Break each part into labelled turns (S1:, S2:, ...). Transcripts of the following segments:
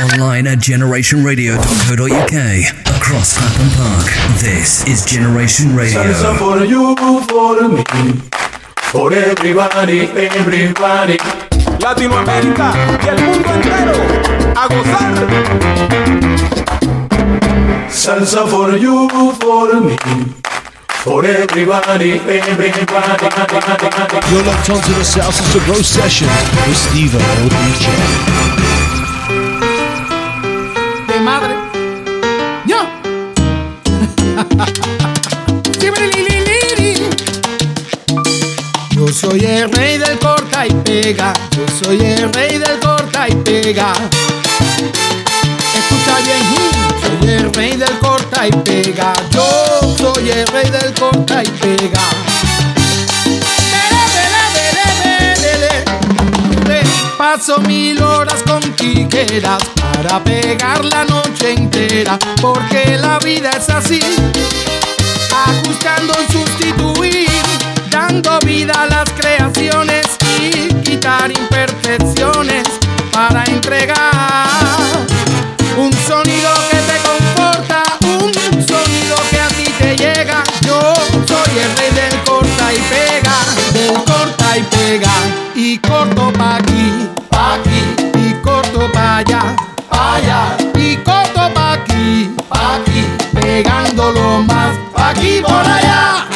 S1: Online at generationradio.co.uk. Across Clapham Park. This is Generation Radio.
S2: Salsa for you, for me, for everybody, everybody.
S3: Latinoamérica y el mundo entero a gozar.
S2: Salsa for you, for me, for everybody, everybody.
S4: You're locked onto the Salsa to Go sessions with Steve DJ.
S5: Madre. ¡Ya! Yo soy el rey del corta y pega. Yo soy el rey del corta y pega. Escucha bien, soy el rey del corta y pega. Yo soy el rey del corta y pega. Paso mil horas con tijeras para pegar la noche entera, porque la vida es así, ajustando y sustituir, dando vida a las creaciones y quitar imperfecciones para entregar. Un sonido que te conforta, un sonido que a ti te llega. Yo soy el rey del corta y pega, y pega, y corto pa' aquí, pa' aquí, y corto pa' allá, pa' allá, y corto pa' aquí, pa' aquí, pegándolo más pa' aquí por allá.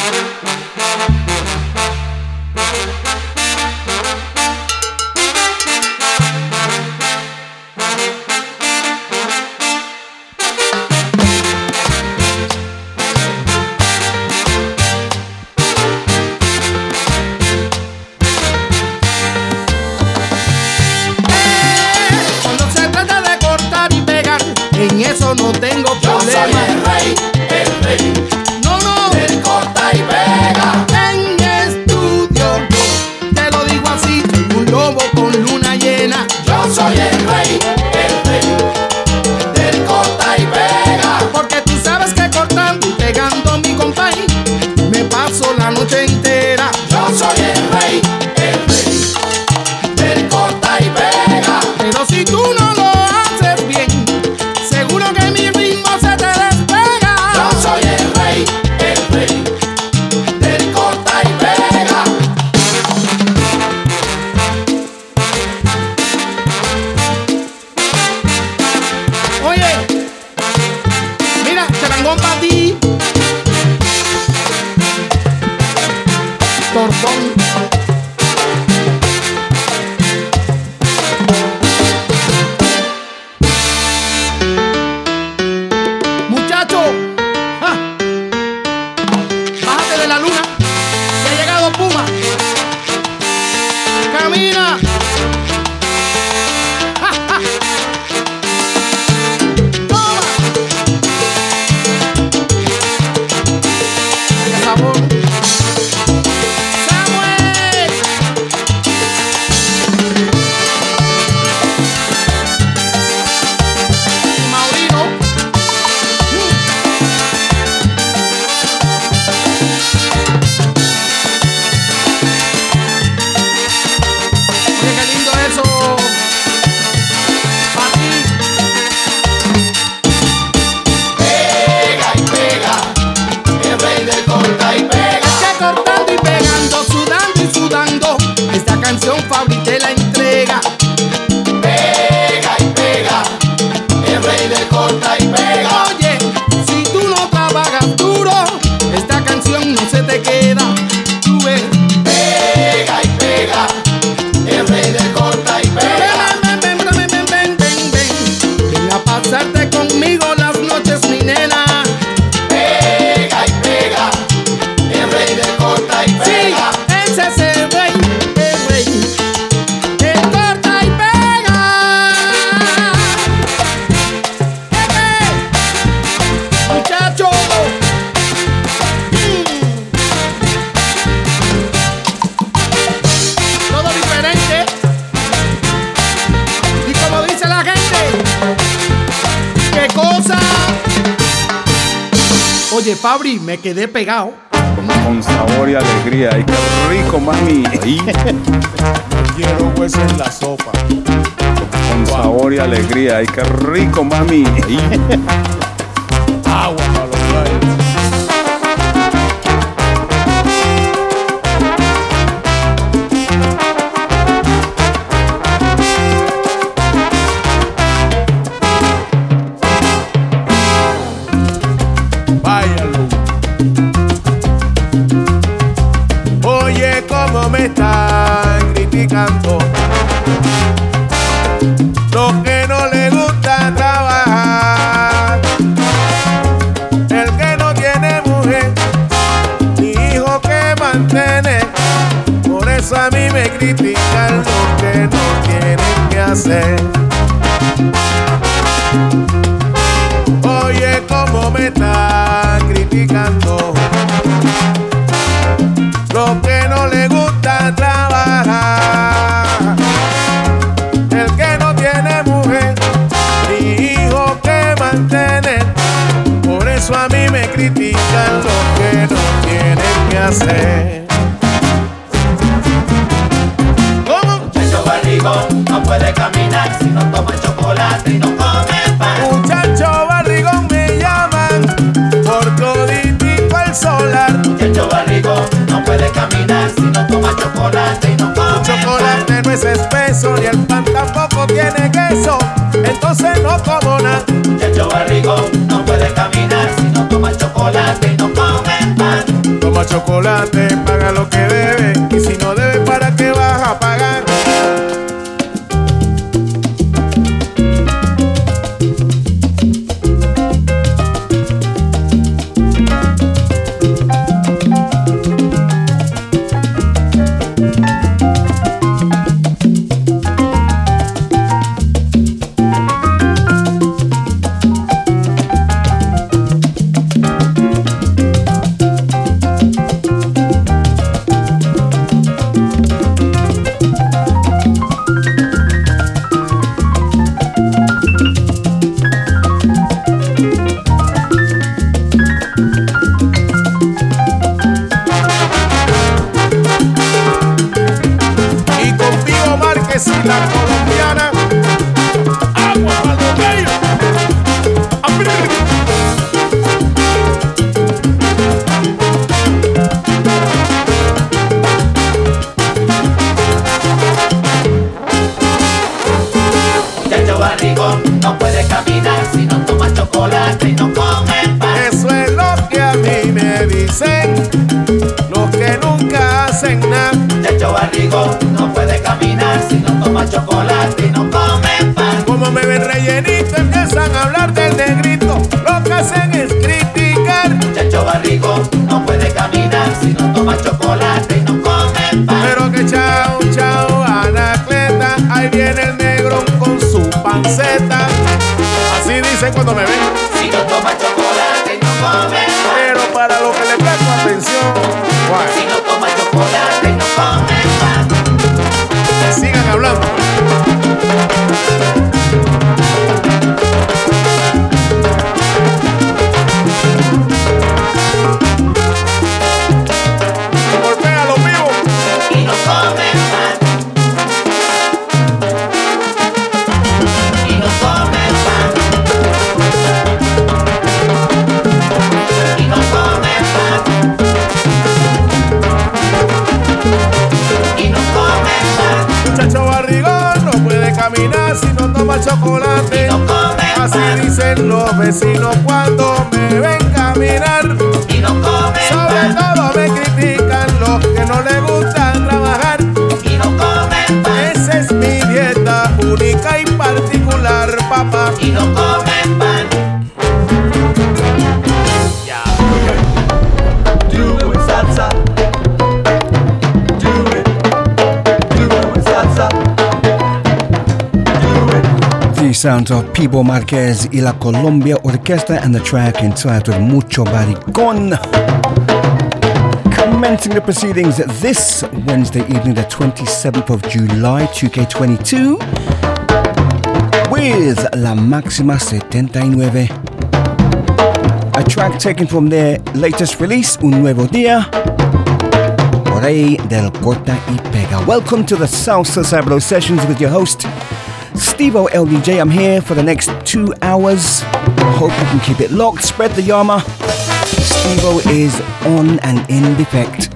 S5: Fabri, me quedé pegado.
S3: Con, sabor y alegría. ¡Ay, qué rico, mami! Ay.
S6: Quiero hueso en la sopa.
S3: Con sabor y alegría. ¡Ay, qué rico, mami!
S7: Agua para los
S8: rayos. vecino cuando
S9: sounds of Pibo Marquez y la Colombia Orquesta and the track entitled Mucho Baricón. Commencing the proceedings this Wednesday evening, the 27th of July 2K22, with La Máxima 79. A track taken from their latest release, Un Nuevo Día. Rey del Corta y Pega. Welcome to the Salsa Sabro Sessions with your host, Stevo LDJ, I'm here for the next two hours. Hope you can keep it locked. Spread the Yama. Stevo is on and in
S6: defect.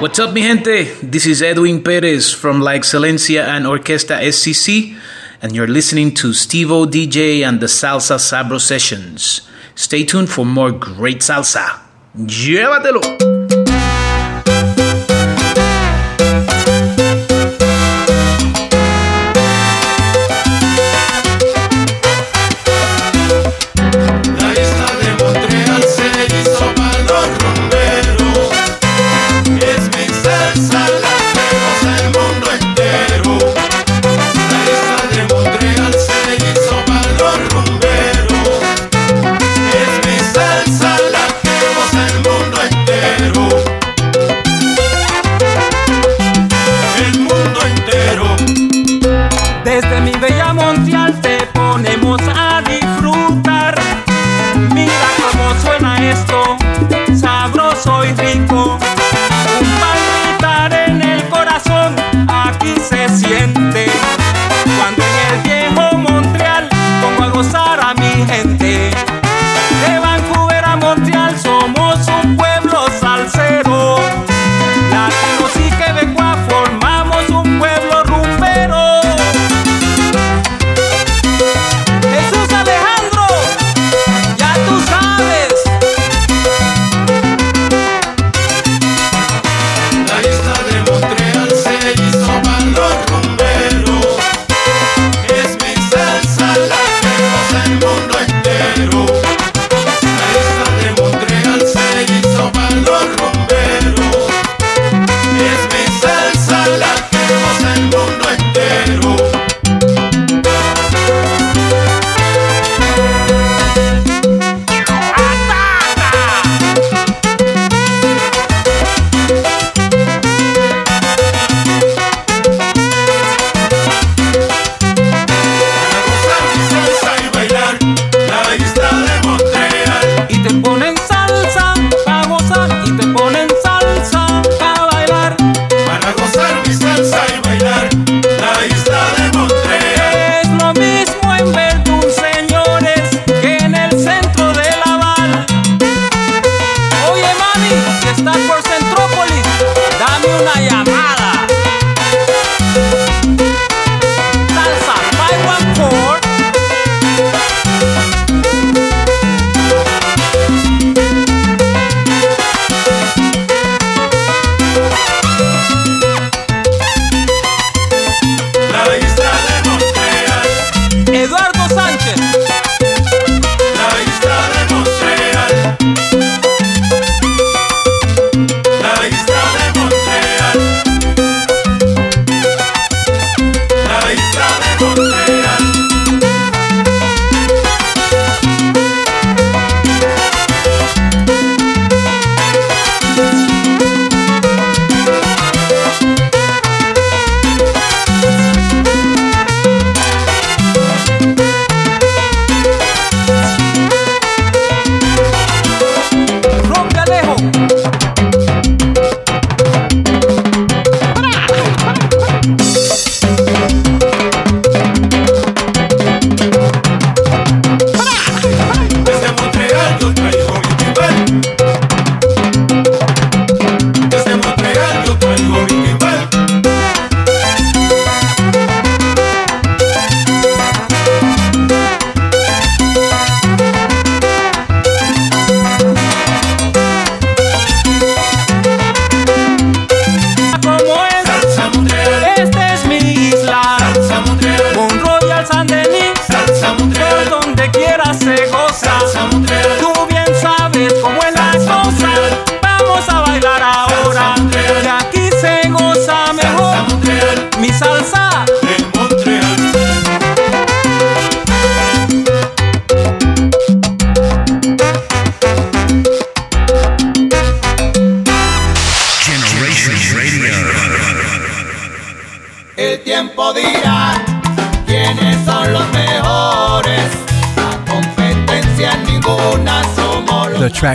S10: What's up, mi gente? This is Edwin Perez from La Excelencia and Orquesta SCC and you're listening to Stevo DJ and the Salsa Sabro Sessions. Stay tuned for more great salsa. Llévatelo!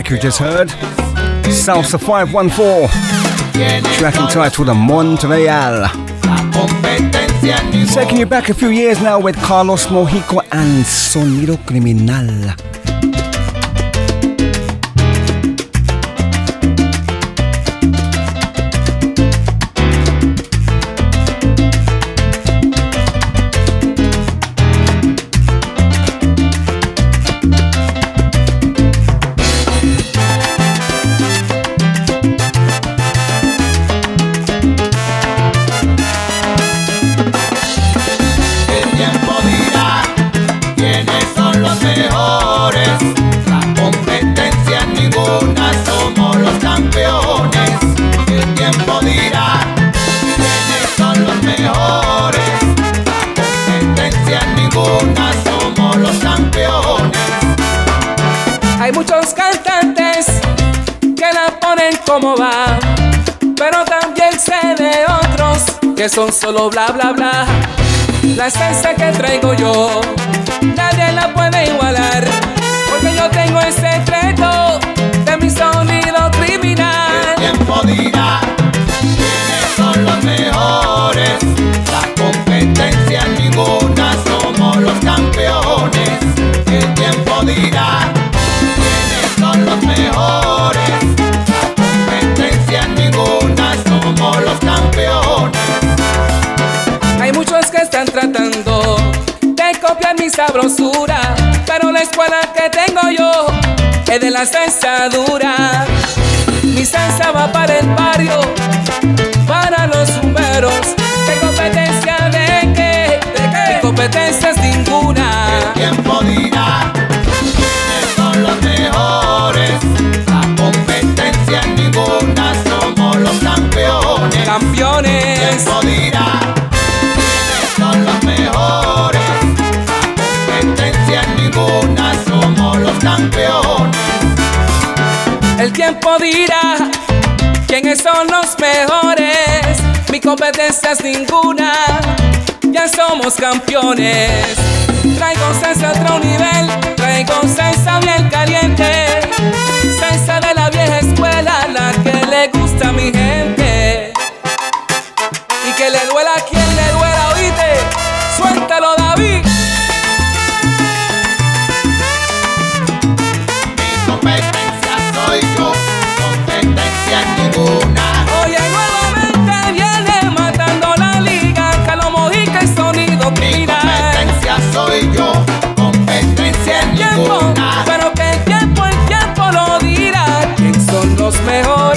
S9: Track you just heard, Salsa 514, track entitled Montreal. Taking you back a few years now with Carlos Mojico and Sonido Criminal.
S11: Son
S2: solo bla bla bla. La esencia que traigo yo, nadie la puede igualar, porque yo tengo el secreto de mi sonido criminal.
S11: El tiempo dirá quiénes son los mejores. La competencia ninguna, somos los campeones. El tiempo dirá
S2: de copiar mi sabrosura, pero la escuela que tengo yo es de la salsa dura. Mi salsa va para el barrio, para los zumberos.
S11: Tiempo dirá quiénes son los mejores.
S2: Mi competencia es ninguna. Ya somos campeones. Traigo salsa a otro nivel. Traigo salsa bien caliente. Salsa de la vieja escuela, la que le gusta a mi gente. Y que le duela a quien mejor.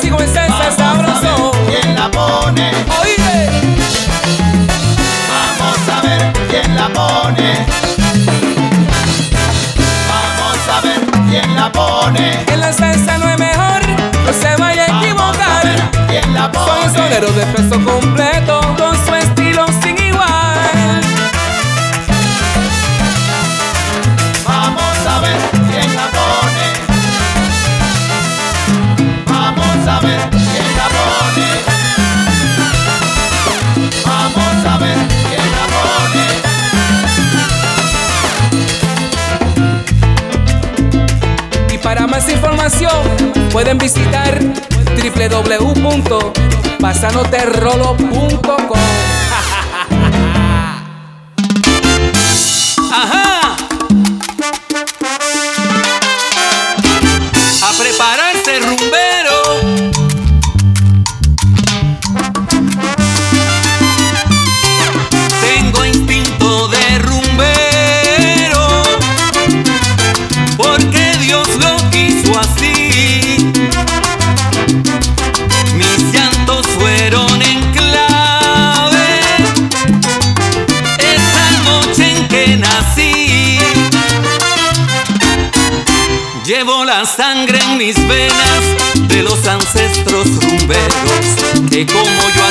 S2: Sigo en salsa
S11: Vamos a
S2: sabroso.
S11: ver quién la pone.
S2: Oíste,
S11: Vamos a ver quién la pone. Vamos a ver quién la pone.
S2: en la salsa no es mejor, no se vaya a
S11: Vamos a
S2: equivocar.
S11: ver quién la
S2: Soy un
S11: pone.
S2: sonero de peso completo, con
S11: Vamos a ver quién la. Vamos
S2: a ver quién la.
S12: Y para más información pueden visitar www.pasanoterrolo.com. de cómo yo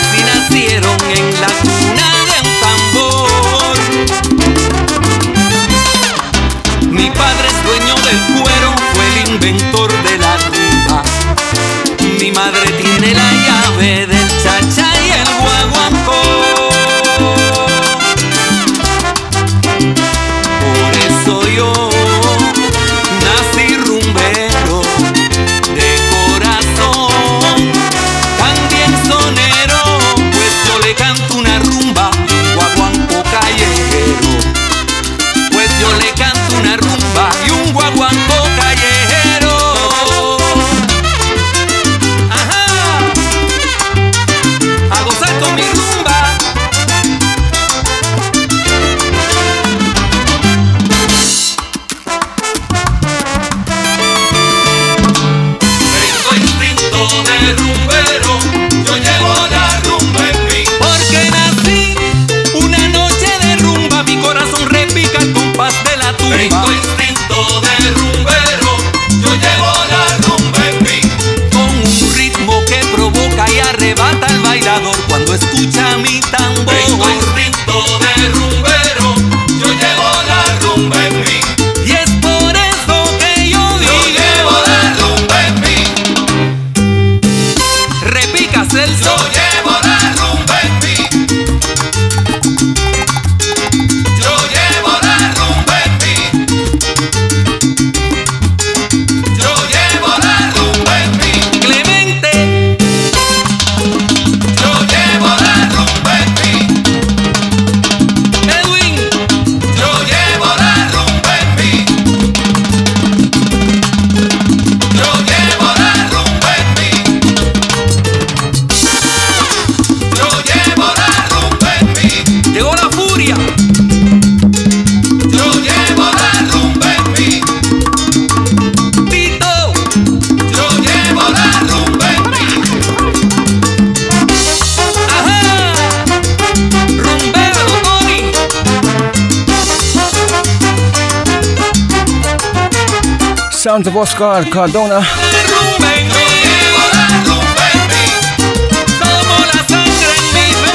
S9: Oscar Cardona.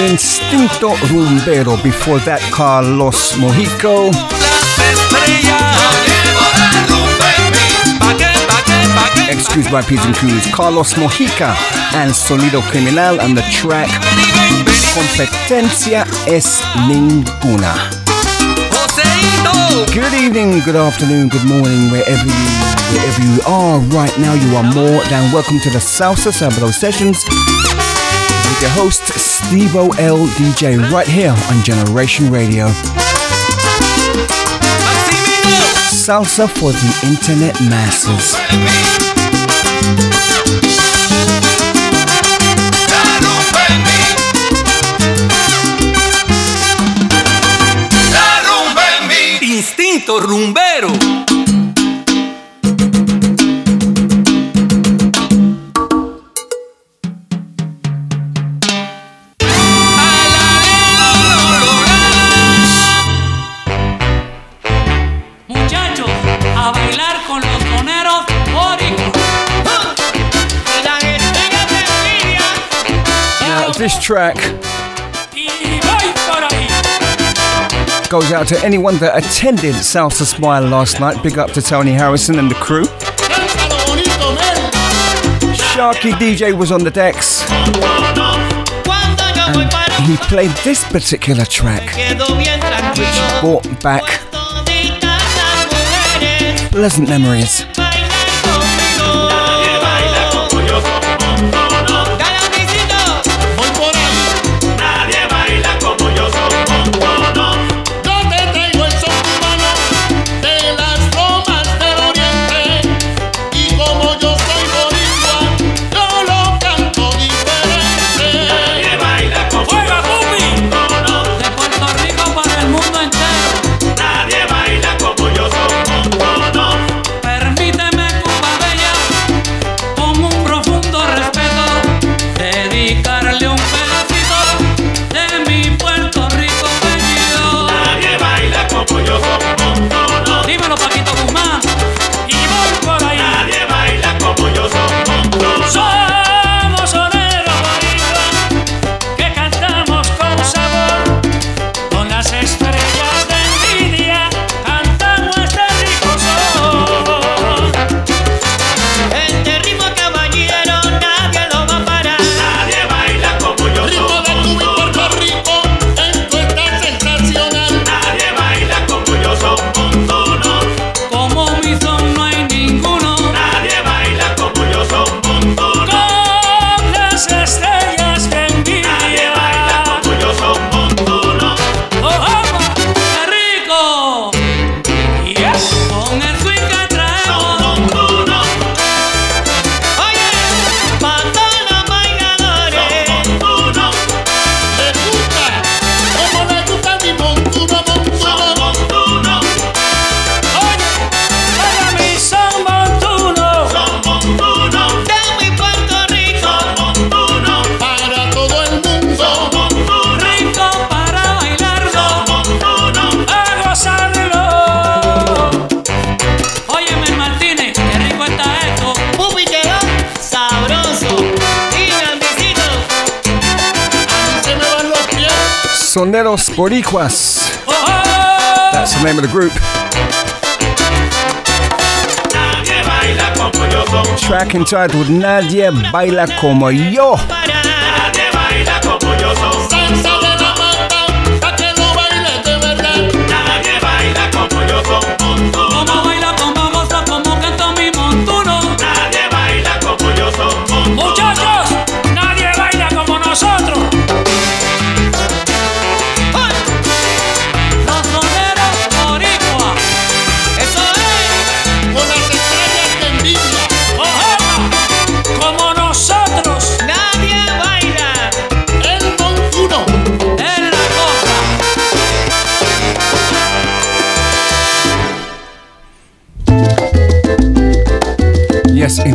S9: Instinto Rumbero. Before that, Carlos Mojico. Excuse my Pigeon Crews. Carlos Mojica and Sonido Criminal and the track Competencia es Ninguna. Good evening, good afternoon, good morning, wherever you wherever you are right now. You are more than welcome to the Salsa Sabro sessions with your host Steve O L DJ right here on Generation Radio. Salsa for the internet masses.
S12: movimiento rumbero.
S13: Muchachos, a bailar con los soneros bóricos.
S9: Now, this track goes out to anyone that attended Salsa Smile last night. Big up to Tony Harrison and the crew.
S10: Sharky DJ was on the decks. And he played this particular track, which brought back pleasant memories.
S9: Conquest.
S10: That's the name of the group. Track entitled
S8: "Nadie Baila Como Yo.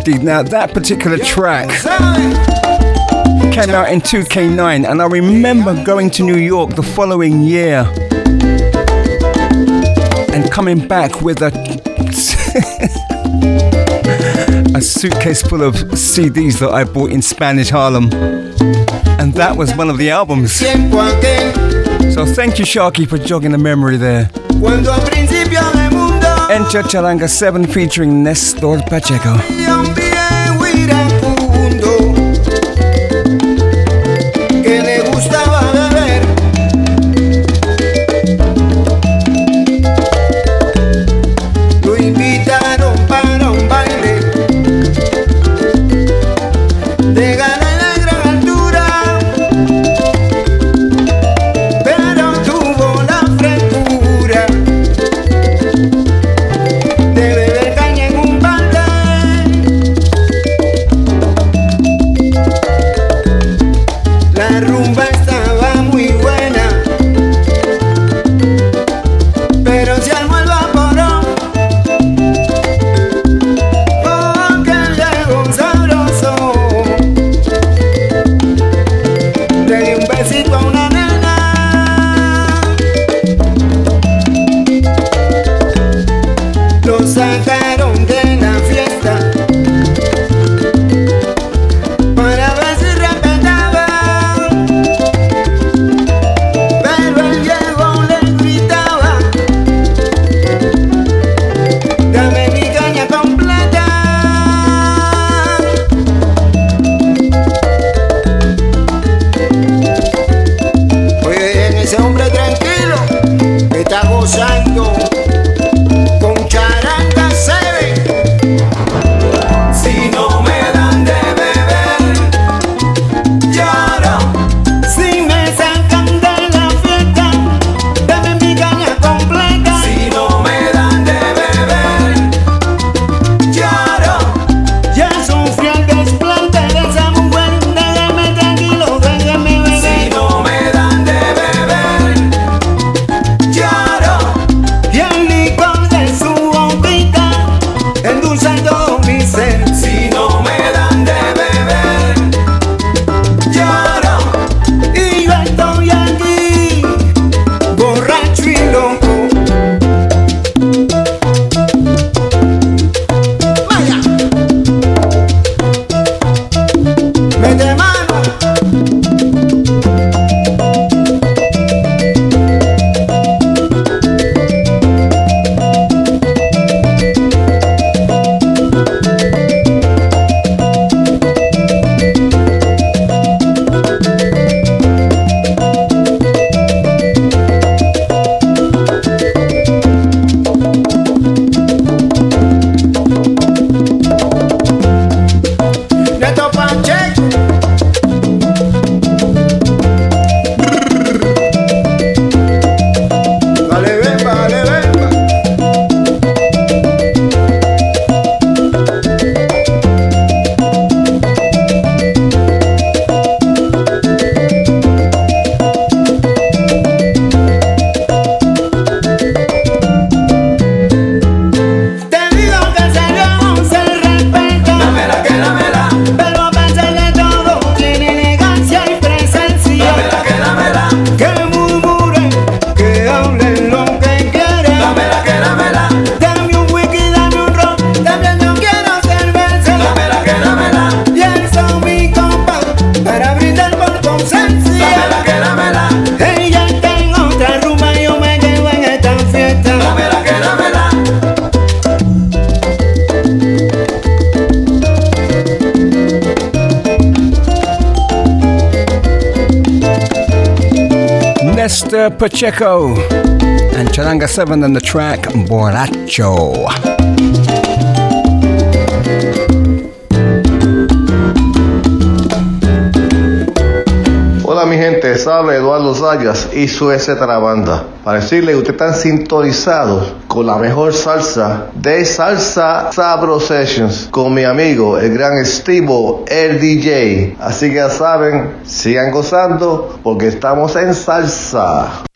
S10: Now, that particular track came out in 2K9, and I remember going to New York the following year and coming back with a. a suitcase full of CDs that I bought in Spanish Harlem. And that was one of the albums. So thank you, Sharky, for jogging the memory there and Chacharanga 7 featuring Nestor Pacheco.
S9: Pacheco and Charanga 7 on the track Borracho.
S11: Hola mi gente, sabe Eduardo Sayas y su etcétera banda. Para decirle que ustedes están sintonizados con la mejor salsa de Salsa Sabro Sessions con mi amigo, el gran Estivo, el DJ. Así que ya saben, sigan gozando porque estamos en salsa.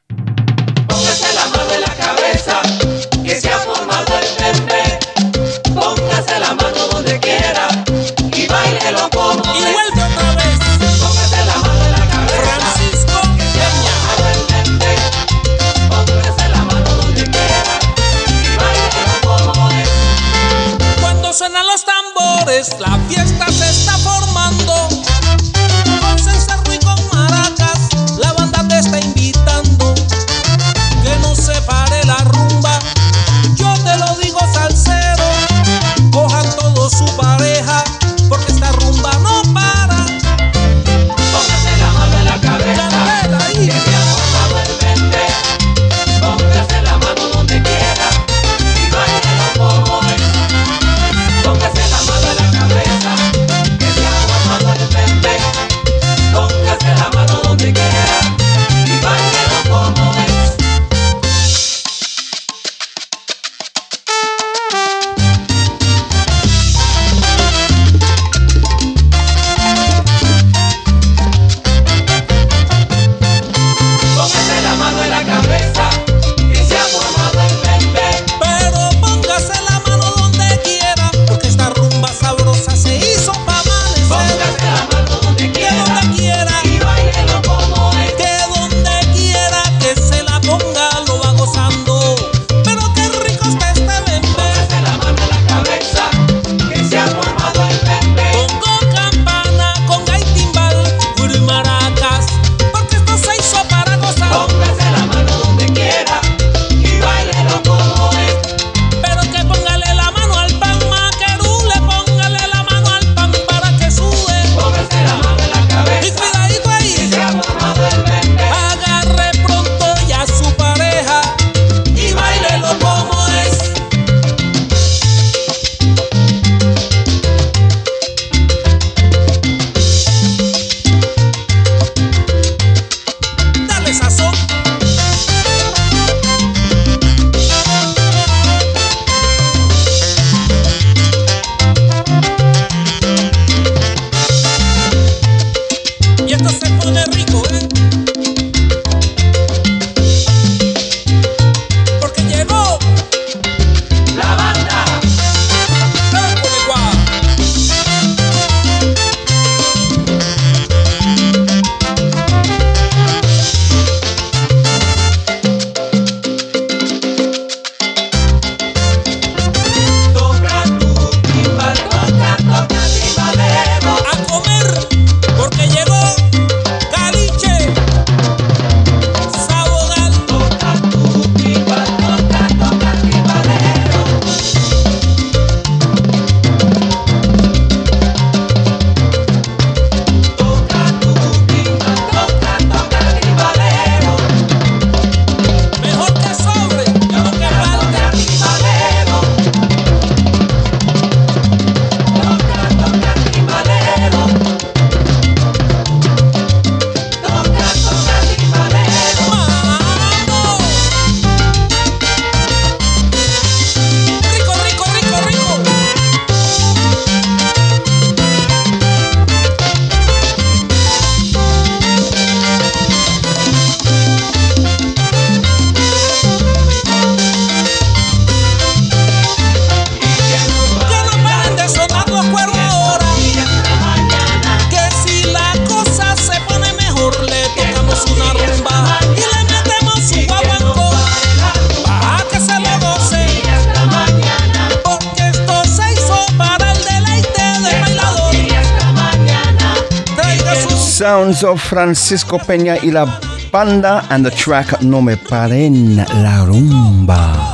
S5: Francisco Peña
S2: y
S5: la banda
S9: and the track No Me Paren La Rumba.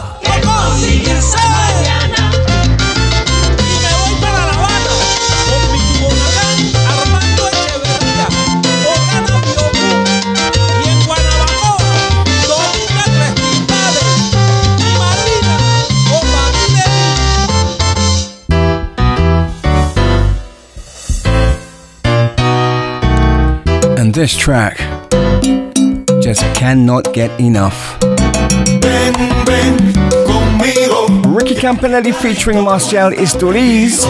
S9: This track just cannot get enough.
S14: Ven, ven.
S9: Ricky Campanelli featuring Marcial Isturiz.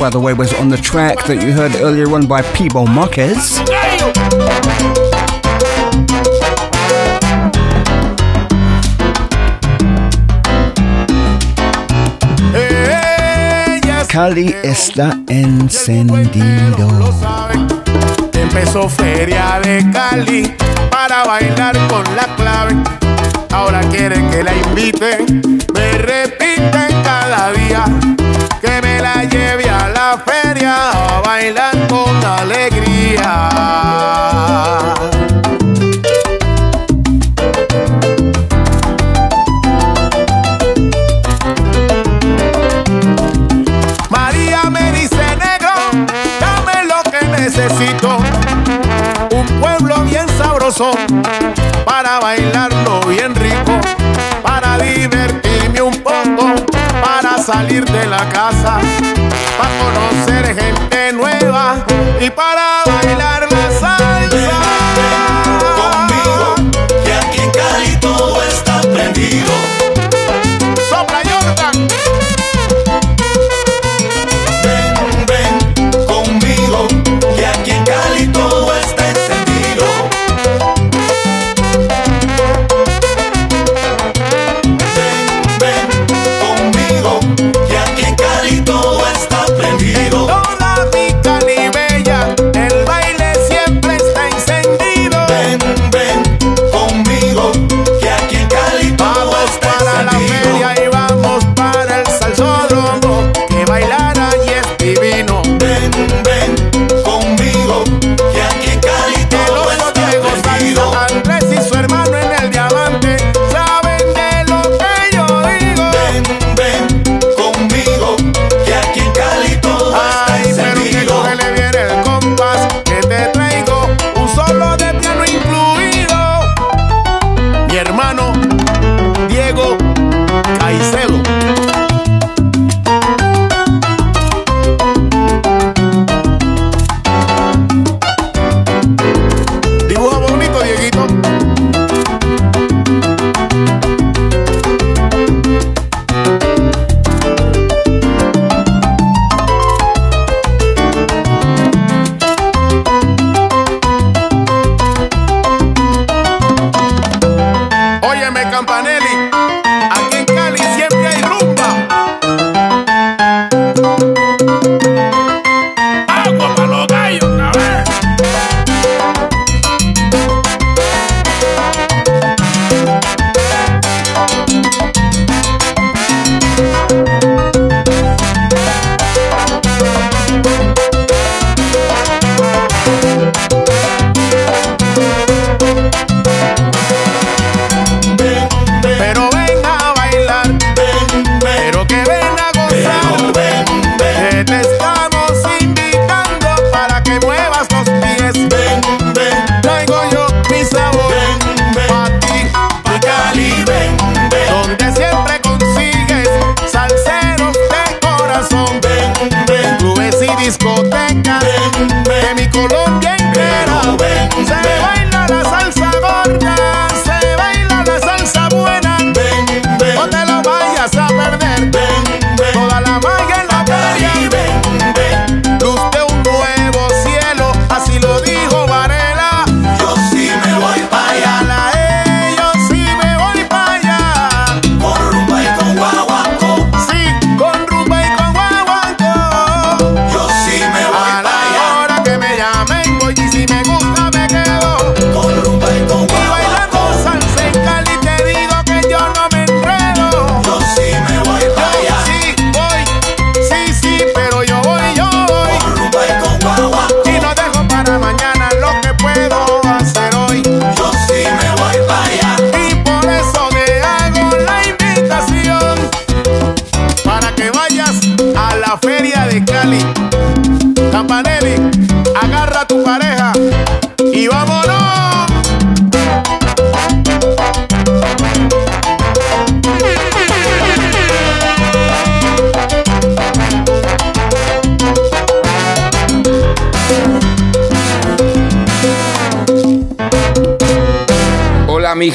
S9: By the way, was on the track that you heard earlier on by Pibo Marquez. Cali está encendido.
S8: Empezó Feria de Cali para bailar con la clave. Ahora quiere que la inviten, me repiten cada día que me la lleve a la feria a bailar con alegría. Para bailarlo bien rico, para divertirme un poco, para salir de la casa, para conocer gente nueva y para bailar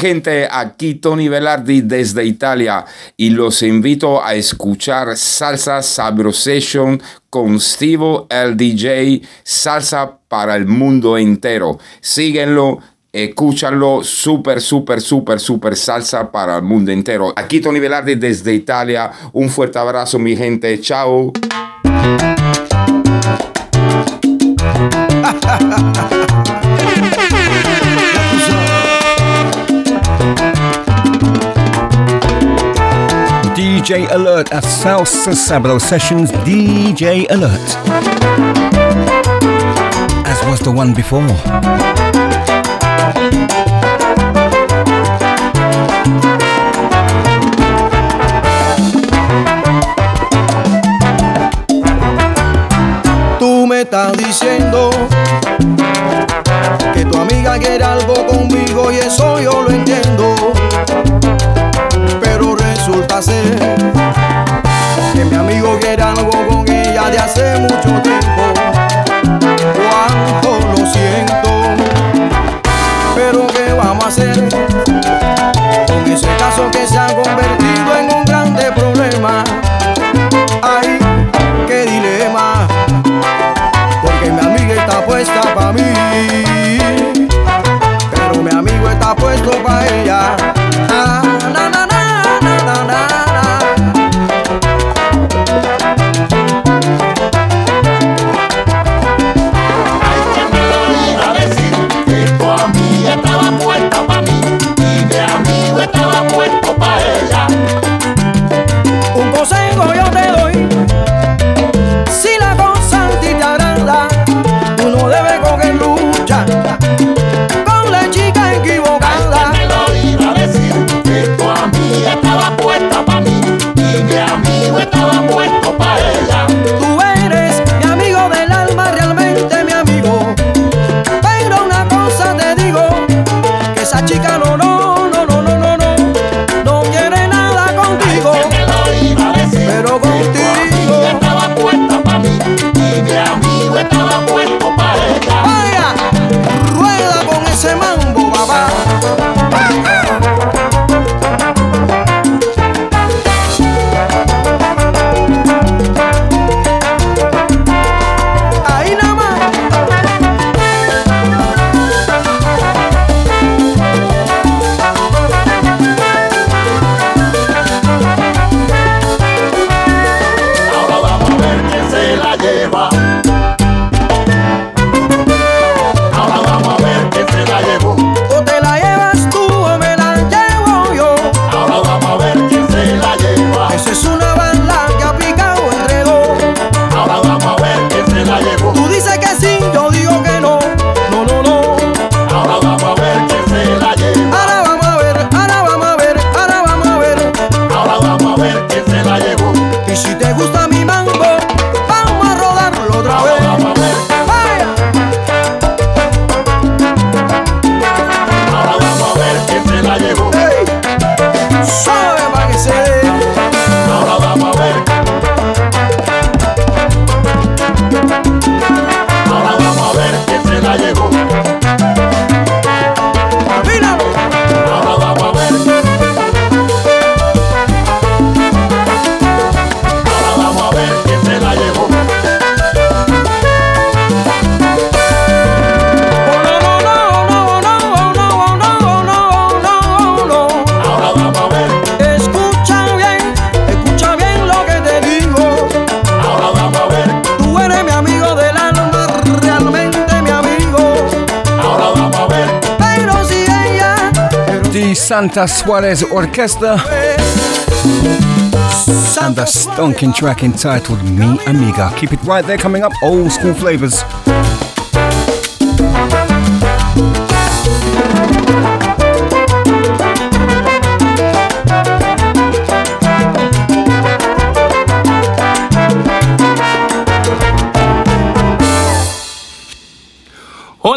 S15: gente, aquí Tony Velardi desde Italia y los invito a escuchar Salsa Sabrosation con Steve el DJ, salsa para el mundo entero. Síguenlo, escúchanlo, súper, súper, súper, súper salsa para el mundo entero. Aquí Tony Velardi desde Italia, un fuerte abrazo mi gente, chao.
S9: DJ Alert at Salsa Sabro Sessions. DJ Alert. As was the one before.
S16: Tú me estás diciendo que tu amiga quiere algo conmigo y eso yo lo entiendo. Que mi amigo quiere algo con ella de hace mucho tiempo. Cuánto lo siento, pero ¿qué vamos a hacer con ese caso que se ha convertido en un grande problema? Ay, qué dilema porque mi amiga está puesta para mí, pero mi amigo está puesto para ella.
S9: Santa Suarez Orchestra and the stonking track entitled Me Amiga. Keep it right there, coming up, old school flavors.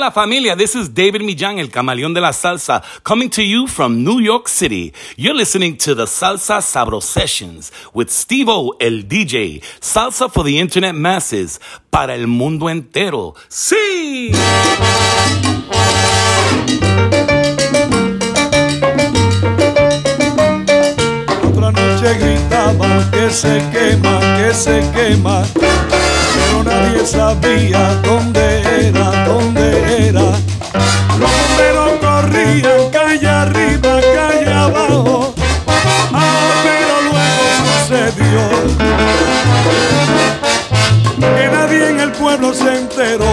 S17: Hola familia, this is David Millán, el camaleón de la salsa, coming to you from New York City. You're listening to the Salsa Sabro Sessions with Steve O, el DJ. Salsa for the Internet Masses, para el mundo entero. ¡Sí!
S18: Otra noche gritaba que se quema, que se quema, pero nadie sabía dónde era Que nadie en el pueblo se enteró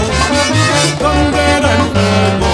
S18: dónde era el fuego.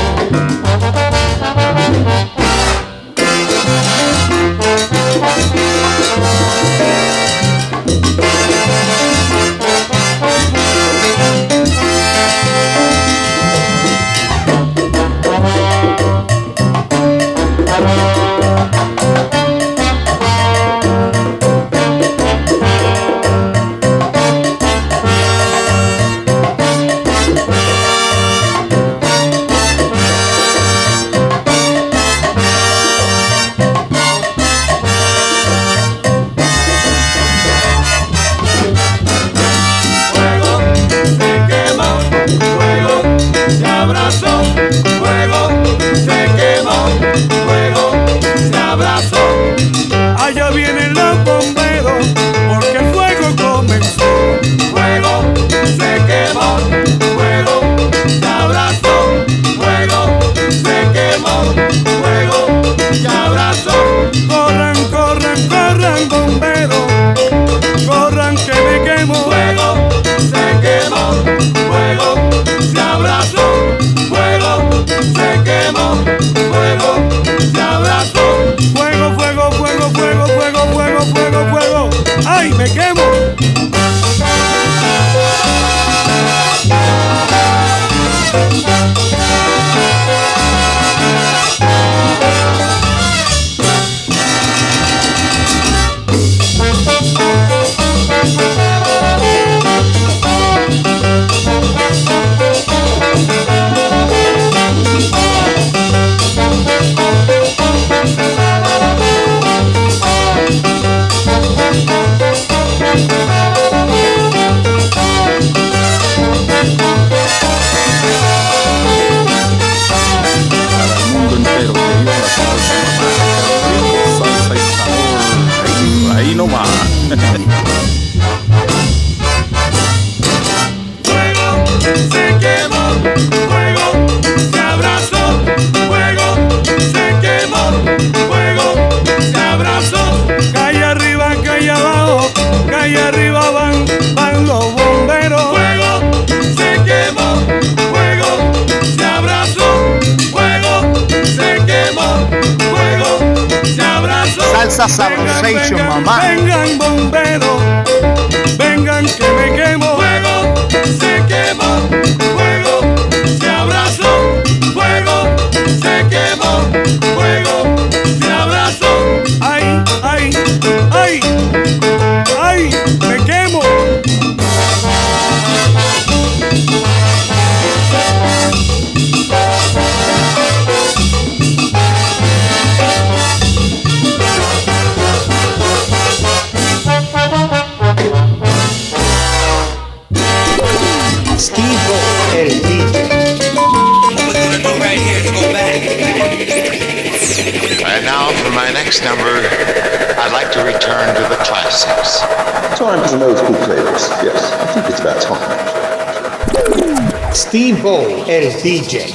S19: time for some old school flavors. Yes, I think it's about time.
S20: Steve Ball is DJ.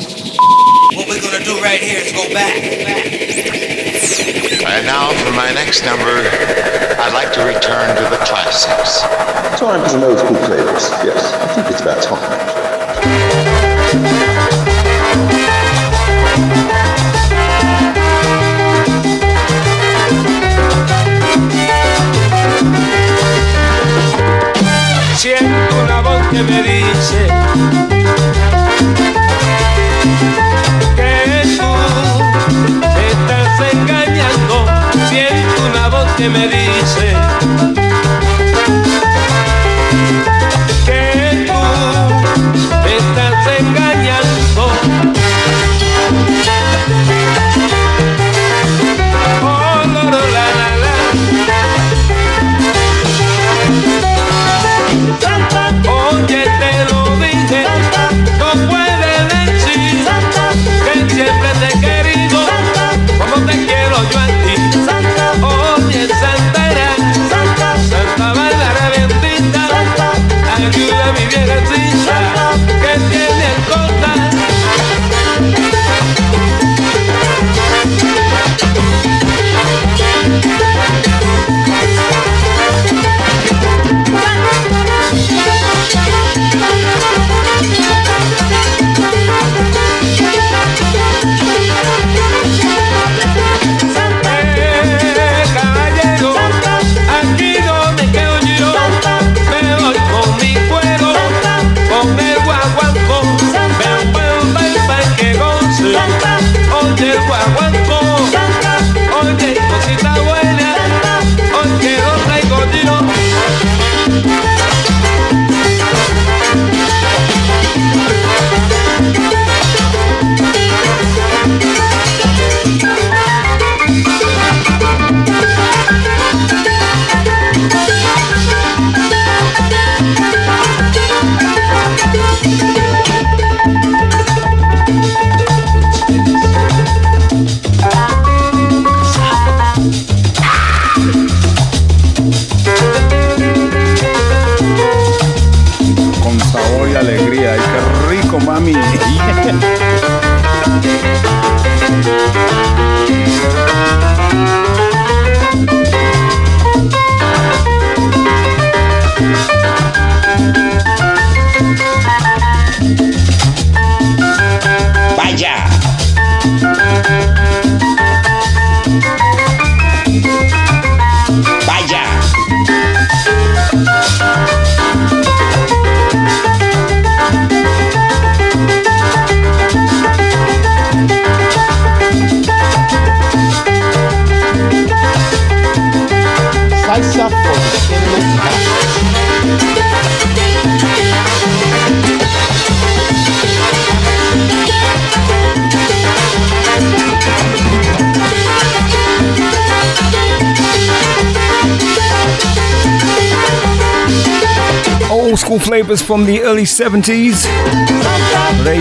S21: What we're gonna do right here is go back. And now for my next number, I'd like to return to the classics.
S19: Time for some old school flavors. Yes, I think it's about time.
S18: siento la voz que me dice que tú estás engañando, siento una voz que me dice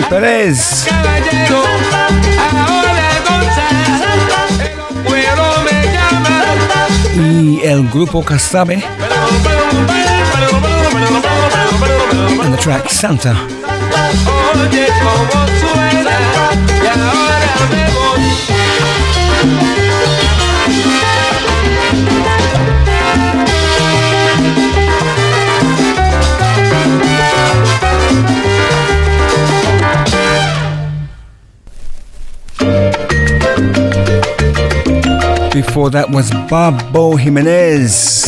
S22: Perez.
S2: Caballero, ahora Gonzalo, el pueblo me llama.
S22: Y el grupo Casabe. And the track Santa. Before that was Babo Jimenez.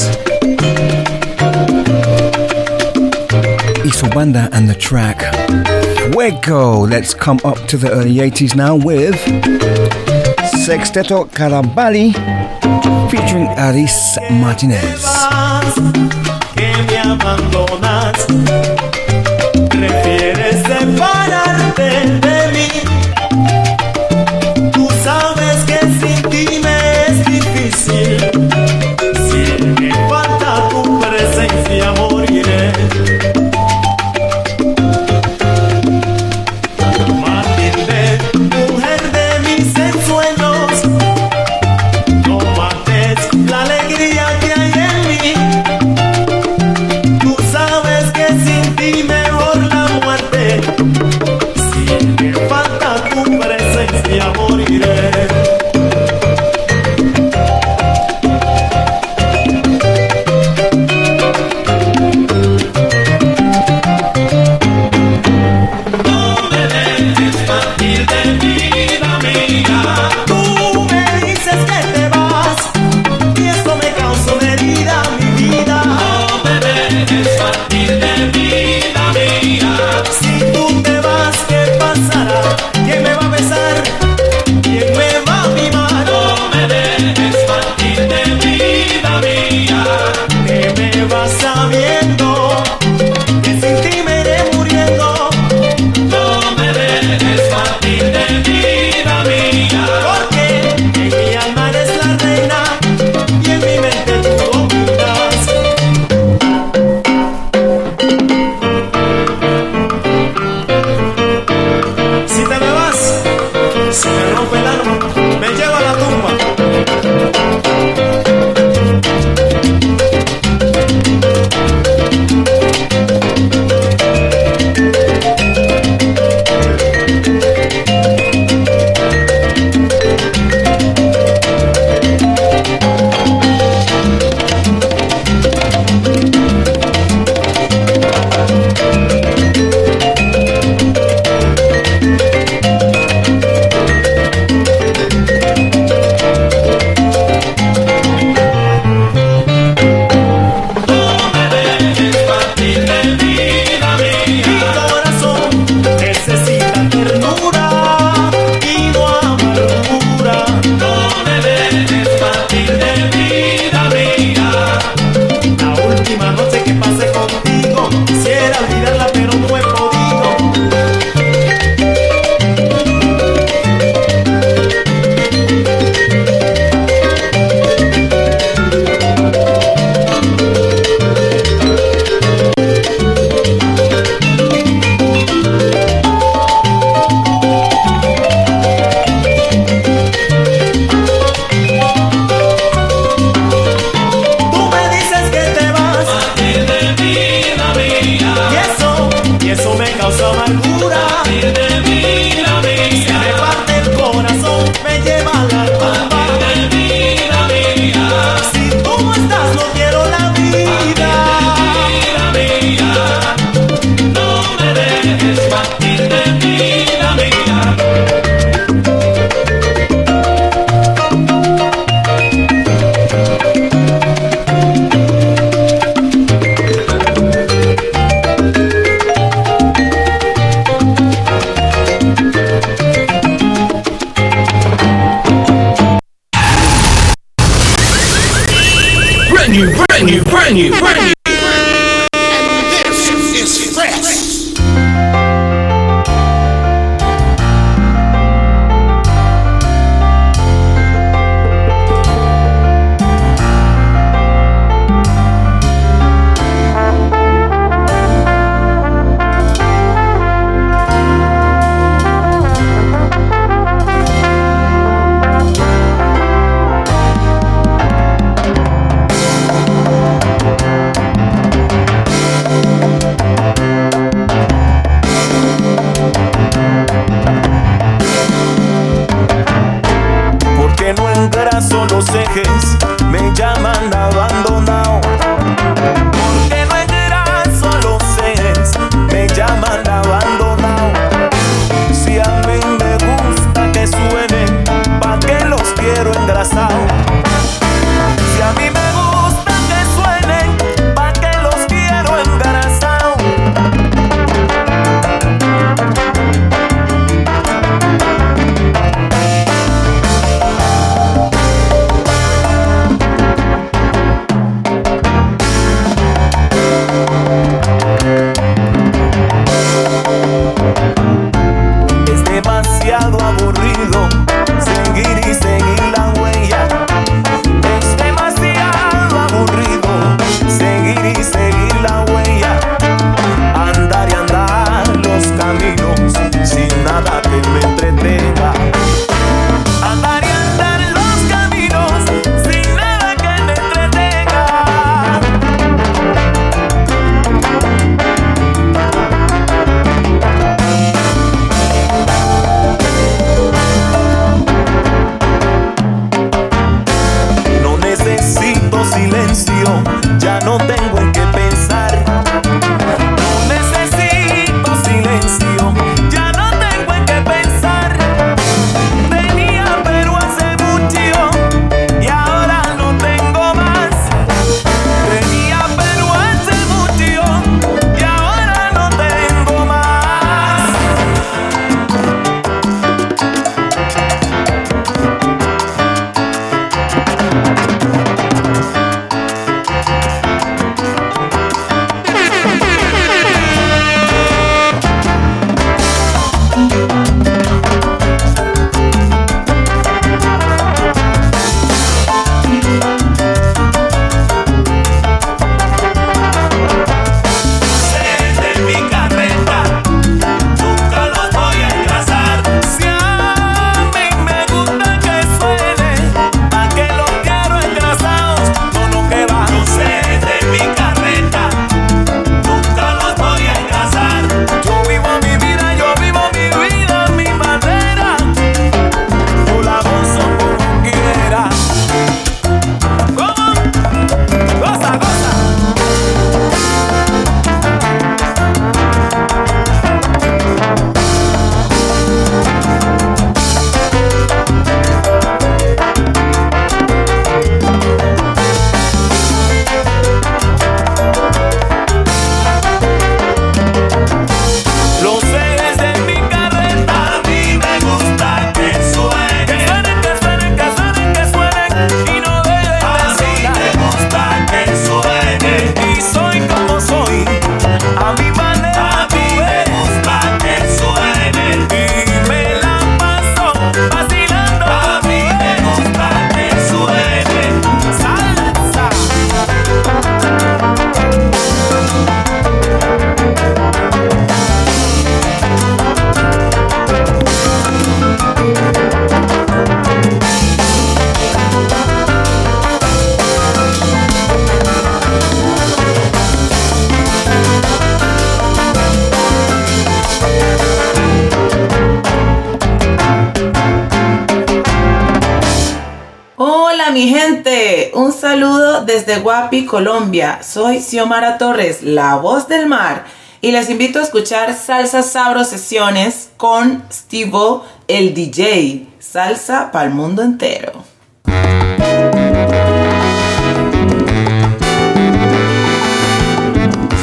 S22: Isobanda and the track Fuego. Let's come up to the early 80s now with Sexteto Carabali featuring Aris Martinez.
S23: Soy
S24: Xiomara Torres, la voz del mar, y les invito a escuchar Salsa Sabro Sesiones con Steve, el DJ. Salsa para el mundo entero.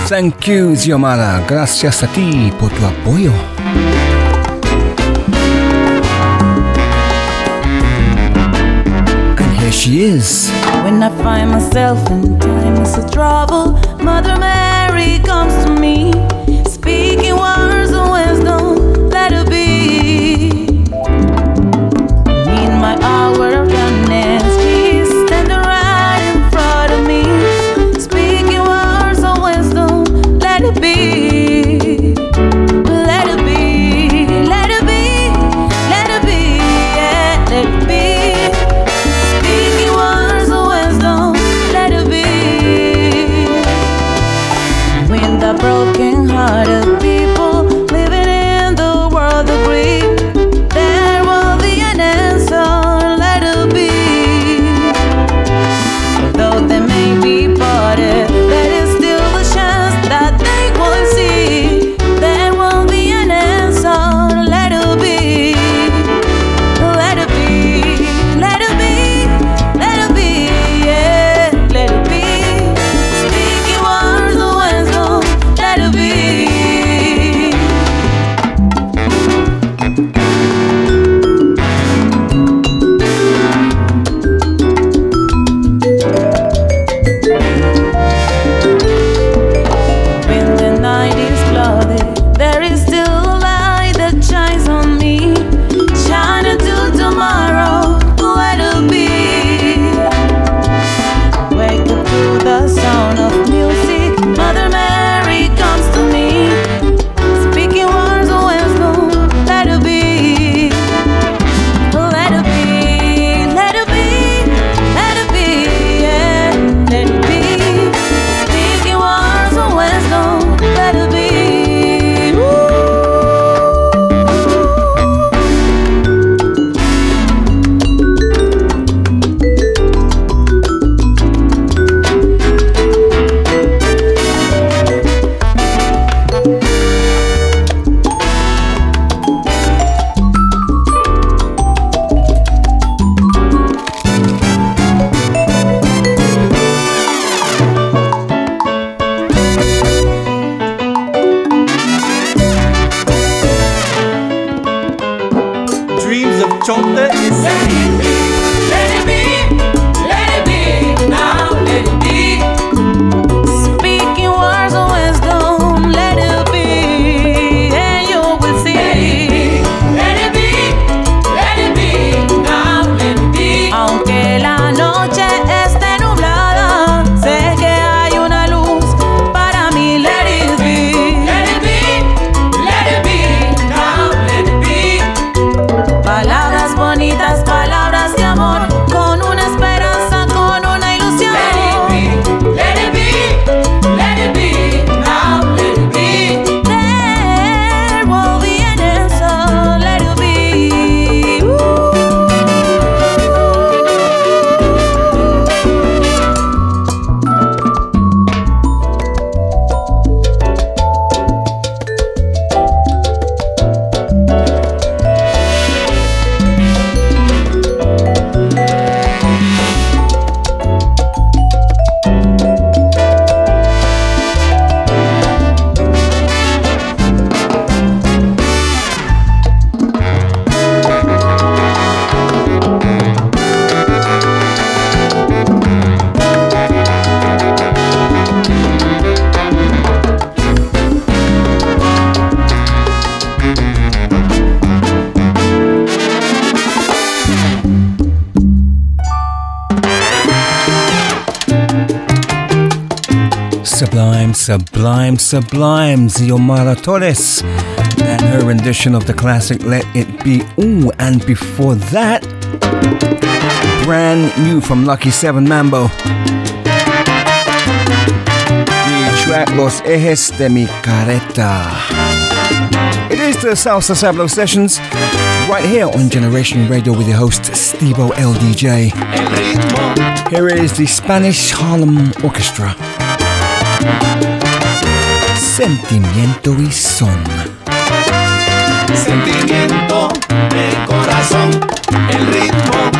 S9: Thank you, Xiomara. Gracias a ti por tu apoyo. And here she is.
S25: When I find myself in times of trouble, Mother Mary comes to me.
S9: Sublime Sublime's Xiomara Torres and her rendition of the classic Let It Be. Ooh, and before that, brand new from Lucky Seven Mambo. The track Los Ejes de Mi Careta. It is the Salsa Sabro sessions right here on Generation Radio with your host Stevo LDJ. Here is the Spanish Harlem Orchestra. Sentimiento y
S10: son, Sentimiento de corazón, el ritmo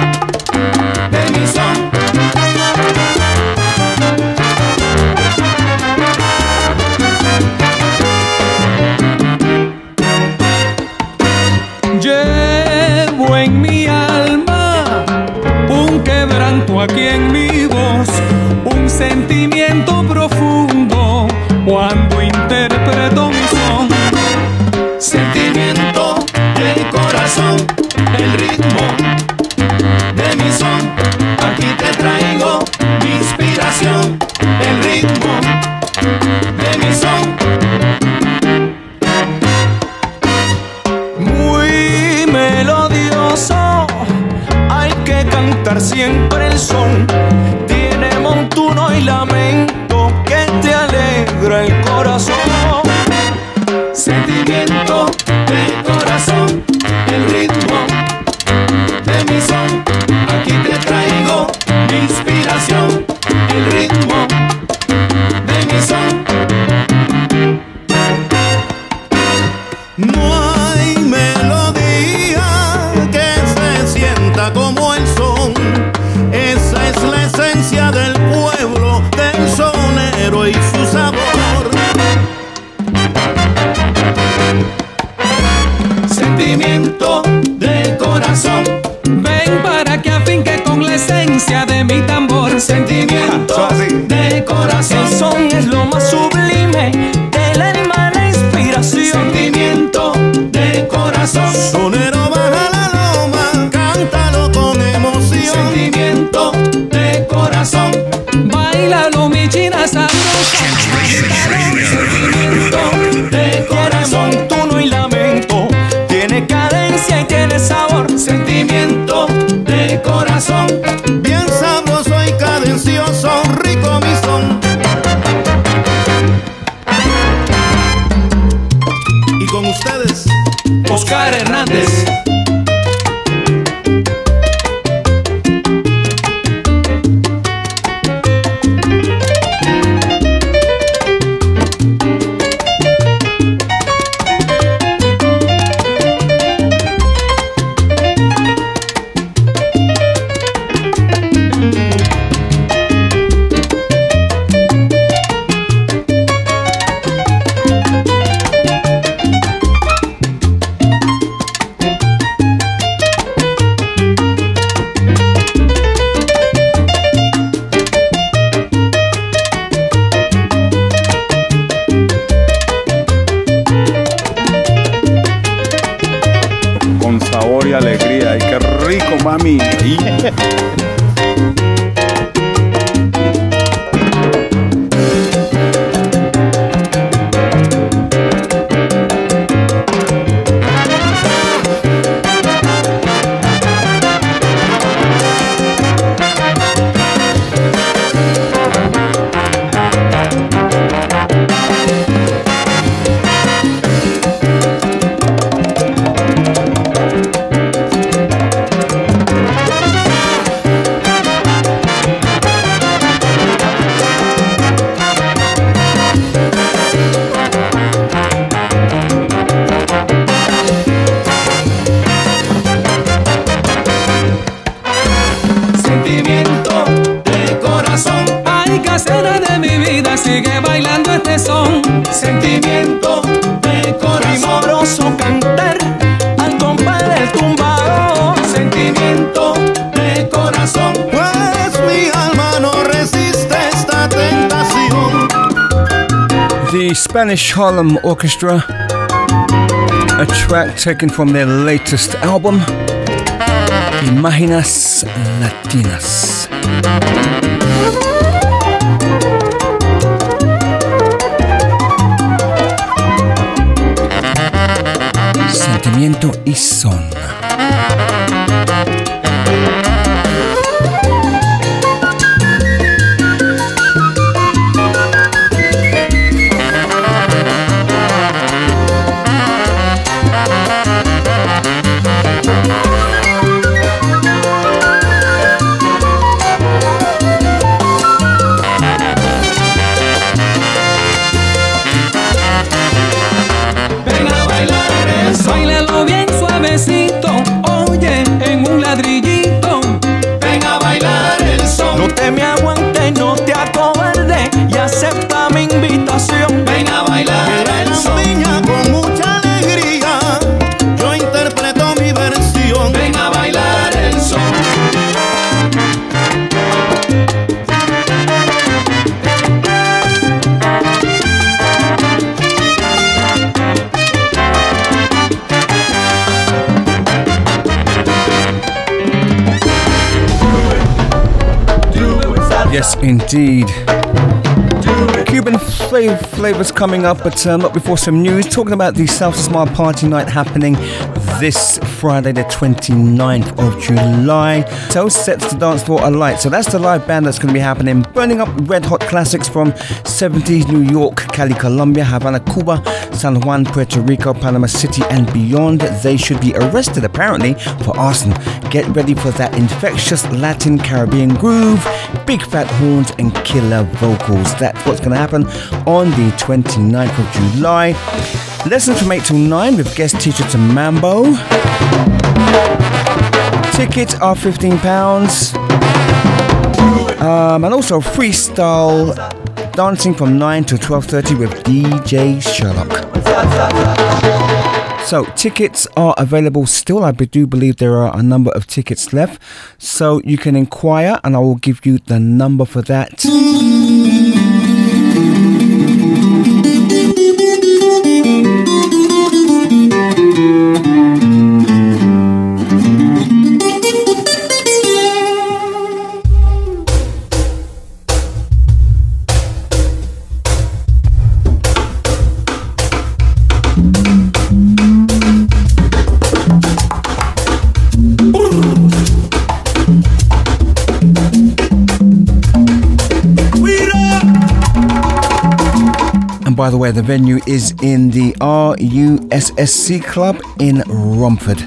S9: Spanish Harlem Orchestra, a track taken from their latest album, Imágenes Latinas. Sentimiento y son. indeed. Cuban flav- flavors coming up, but uh, not before some news. Talking about the South Smile Party Night happening this Friday, the 29th of July. So sets the dance floor alight. So that's the live band that's going to be happening. Burning up red hot classics from 70s New York, Cali, Colombia, Havana, Cuba, San Juan, Puerto Rico, Panama City, and beyond. They should be arrested apparently for arson Get ready for that infectious Latin Caribbean groove, big fat horns, and killer vocals. That's what's going to happen on the 29th of July. Lessons from 8 till 9 with guest teacher to Mambo. Tickets are £15. Um, and also freestyle dancing from 9 to 12.30 with DJ Sherlock. So tickets are available still. I do believe there are a number of tickets left. So you can inquire and I will give you the number for that. By the way, the venue is in the RUSSC Club in Romford.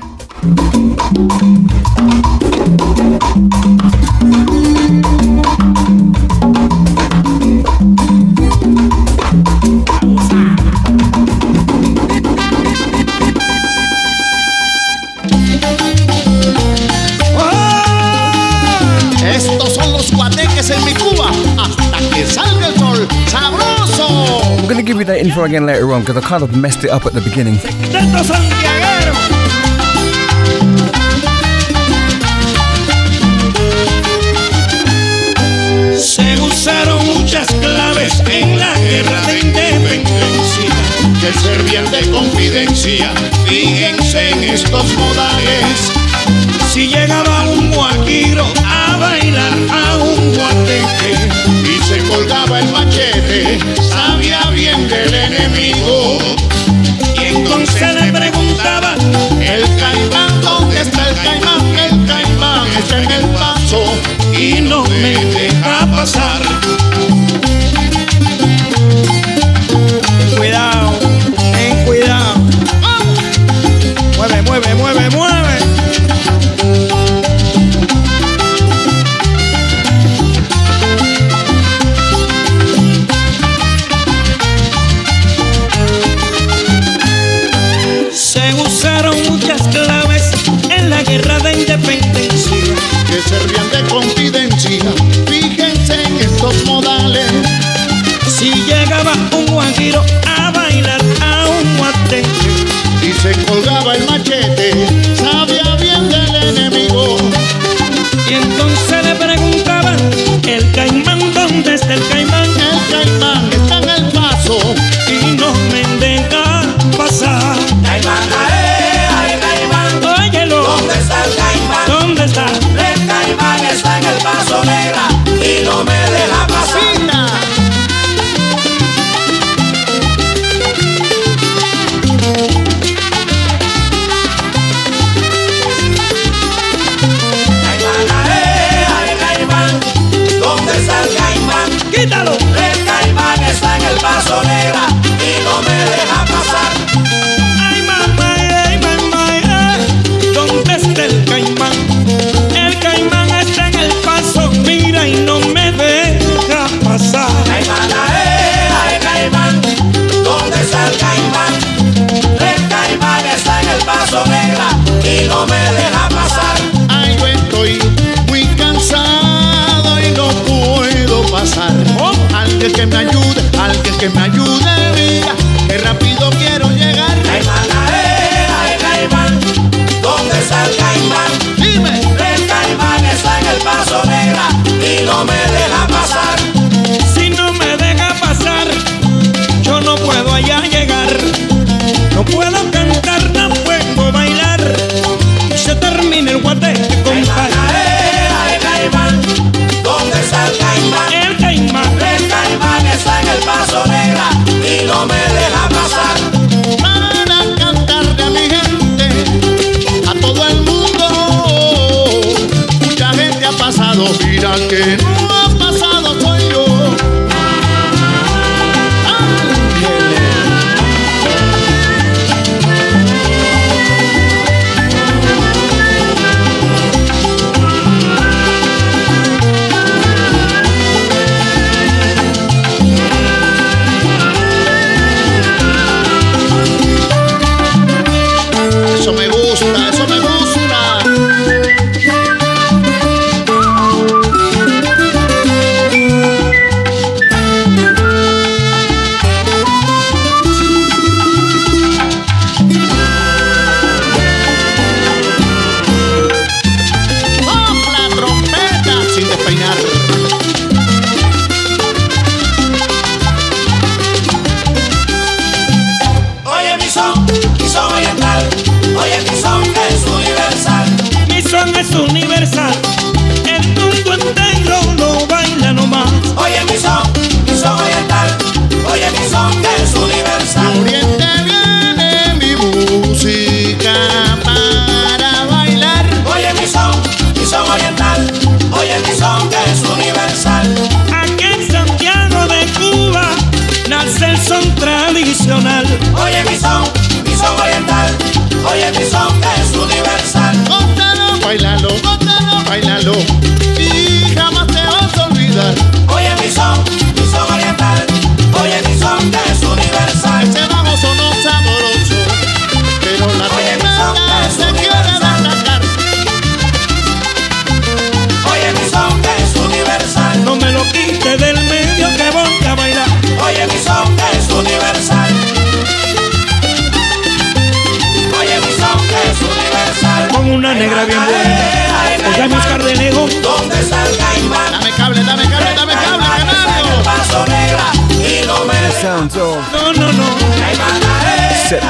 S9: You that info again later on because I kind of messed it up at the beginning.
S18: Se usaron muchas claves en la guerra de independencia que servían de confidencia. Fíjense en estos modales. Si llegaba un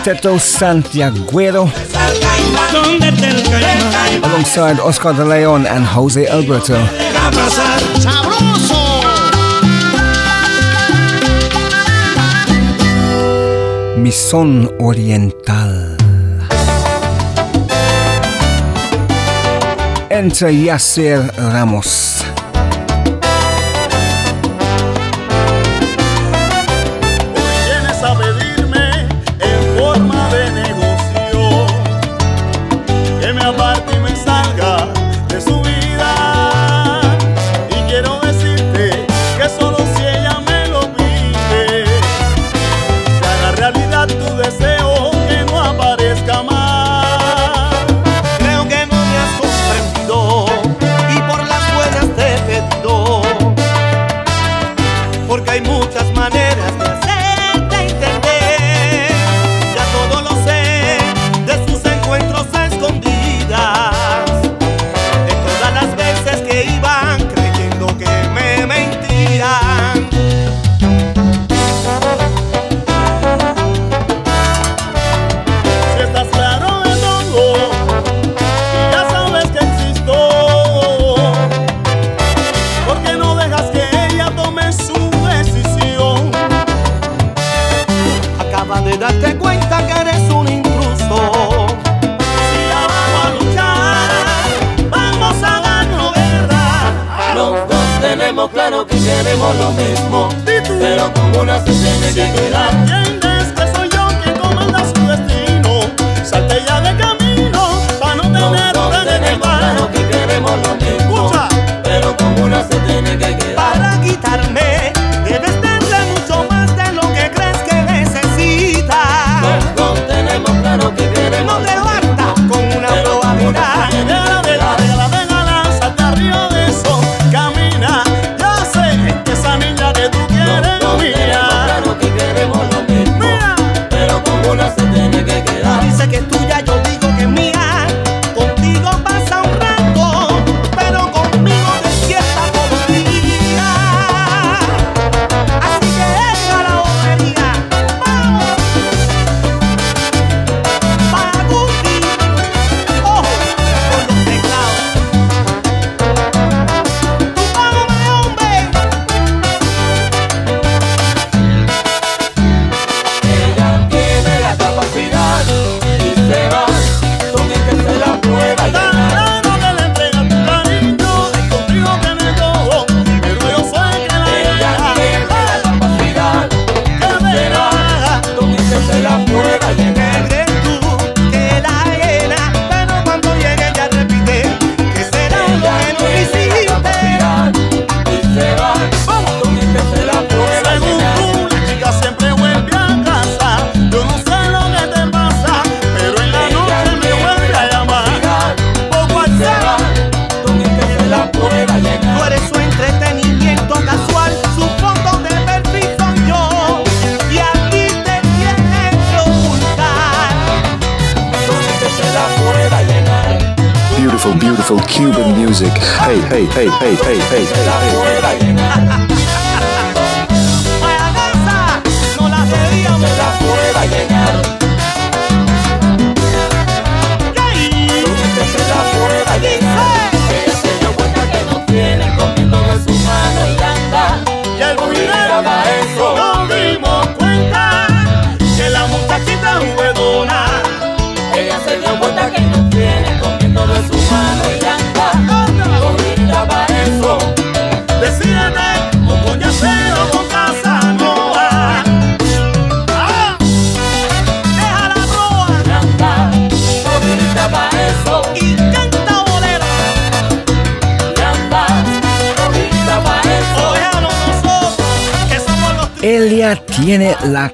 S22: Teto Santiaguero alongside Oscar de Leon and Jose Alberto. Misson oriental. Entre Yasser Ramos.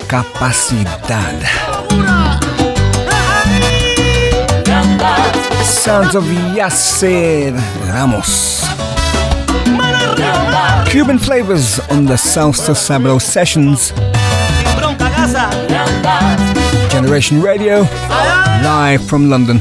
S9: capacidad. Sounds of Yasser Ramos. Cuban flavors on the Salsa Sabro sessions. Generation Radio, live from London.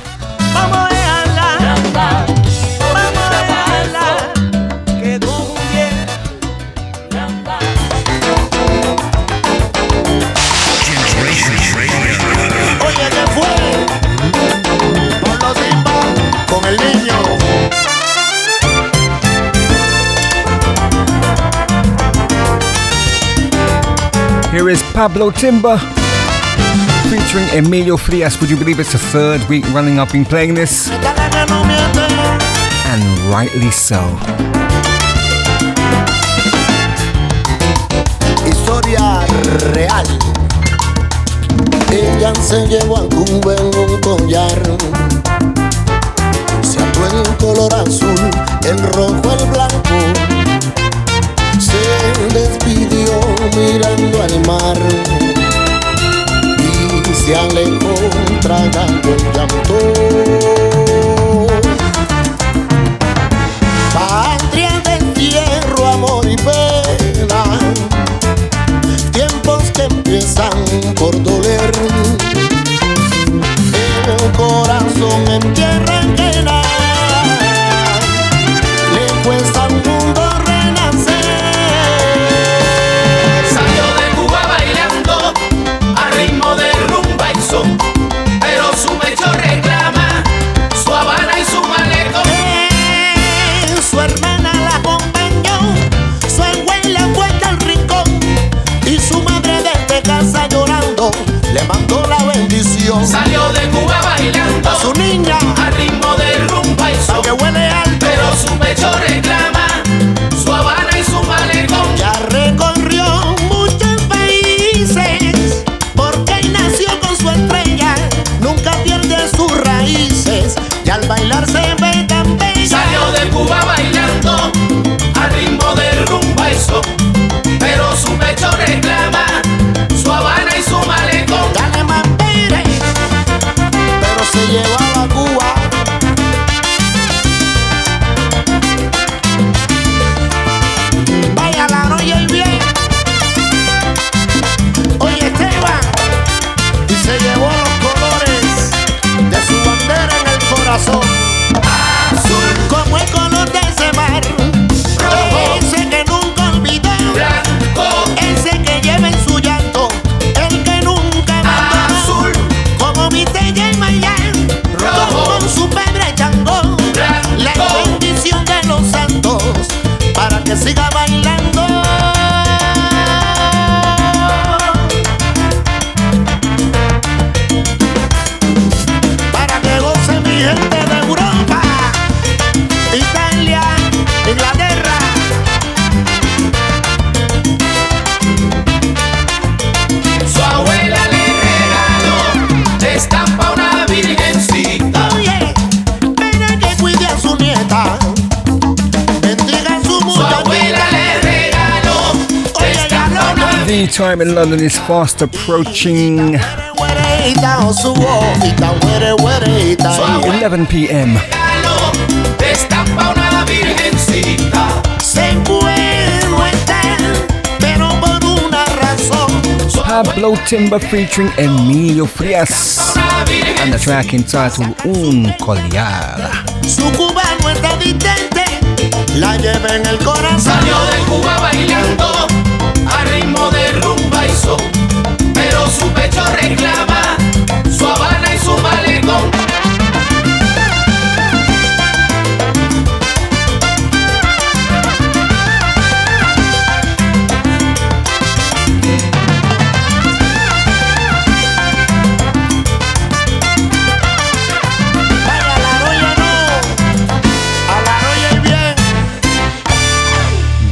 S9: Here is Pablo Timber featuring Emilio Frias. Would you believe it's the third week running I've been playing this? And rightly so.
S26: Historia real. Ella se llevó algún buen collar. Se color azul, el rojo, el blanco. se despidió mirando al mar y se alejó tragando el llanto. Patria de entierro, amor y pena, tiempos que empiezan por doler. El corazón en tierra
S9: time in London is fast approaching 11 p.m. Pablo Timber featuring Emilio Frias and the track entitled Un Collar.
S11: Ritmo de rumba y son, pero su pecho reclama su Habana y su malecón.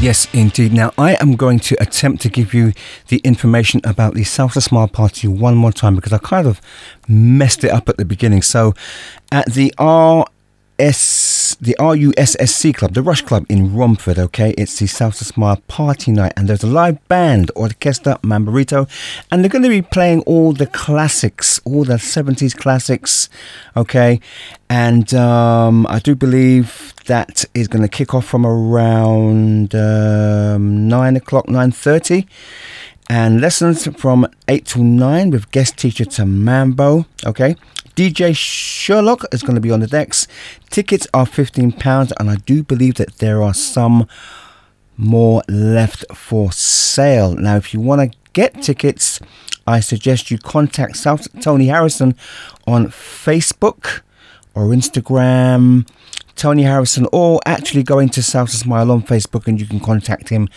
S9: Yes, indeed. Now, I am going to attempt to give you the information about the Salsa Smile Party one more time because I kind of messed it up at the beginning. So, at the RS, the RUSSC Club, the Rush Club in Romford, okay, it's the Salsa Smile Party night, and there's a live band, Orquesta Mamborito, and they're going to be playing all the classics, all the 70s classics, okay, and um, I do believe that is going to kick off from around um, 9 o'clock 9.30 and lessons from 8 to 9 with guest teacher to mambo okay dj sherlock is going to be on the decks tickets are 15 pounds and i do believe that there are some more left for sale now if you want to get tickets i suggest you contact South tony harrison on facebook or instagram Tony Harrison, or actually go into Salsa Smile on Facebook and you can contact him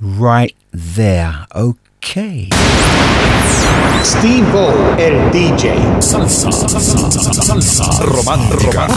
S9: right there. Okay.
S20: Steve O, el DJ.
S27: Salsa, salsa, salsa romántica.
S28: No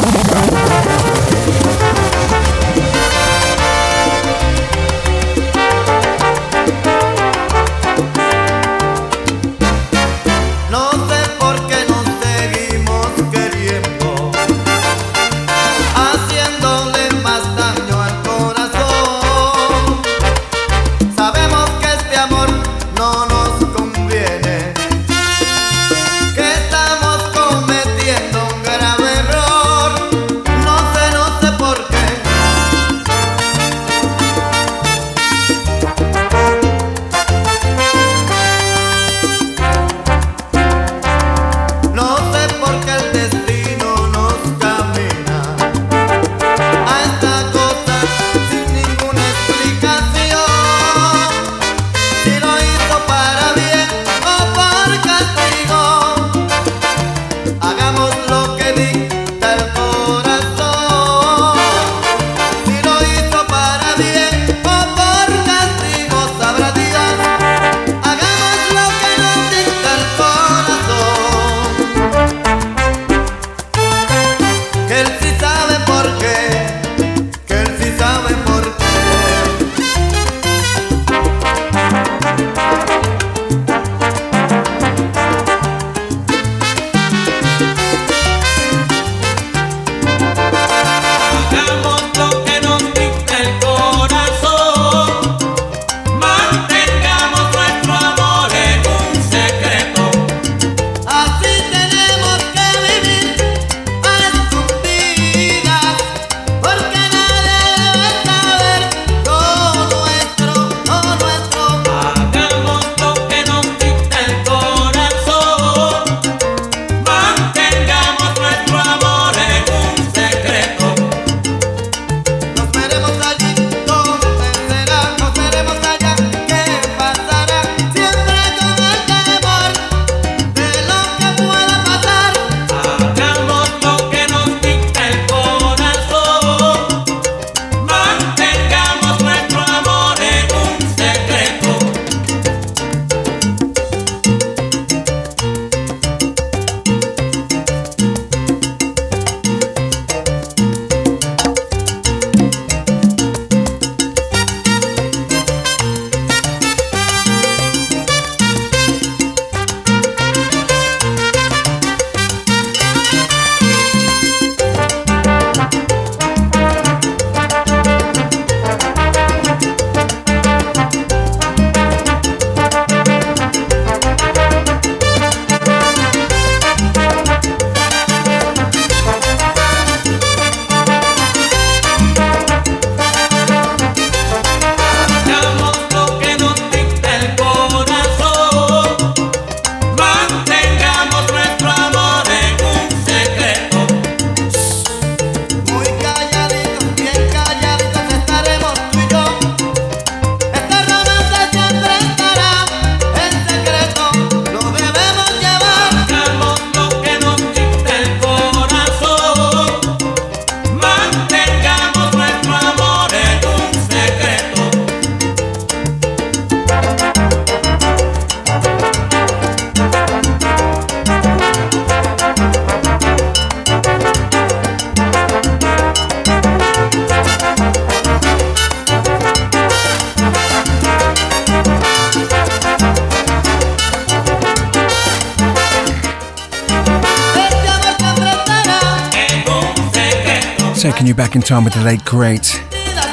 S28: time with the late great,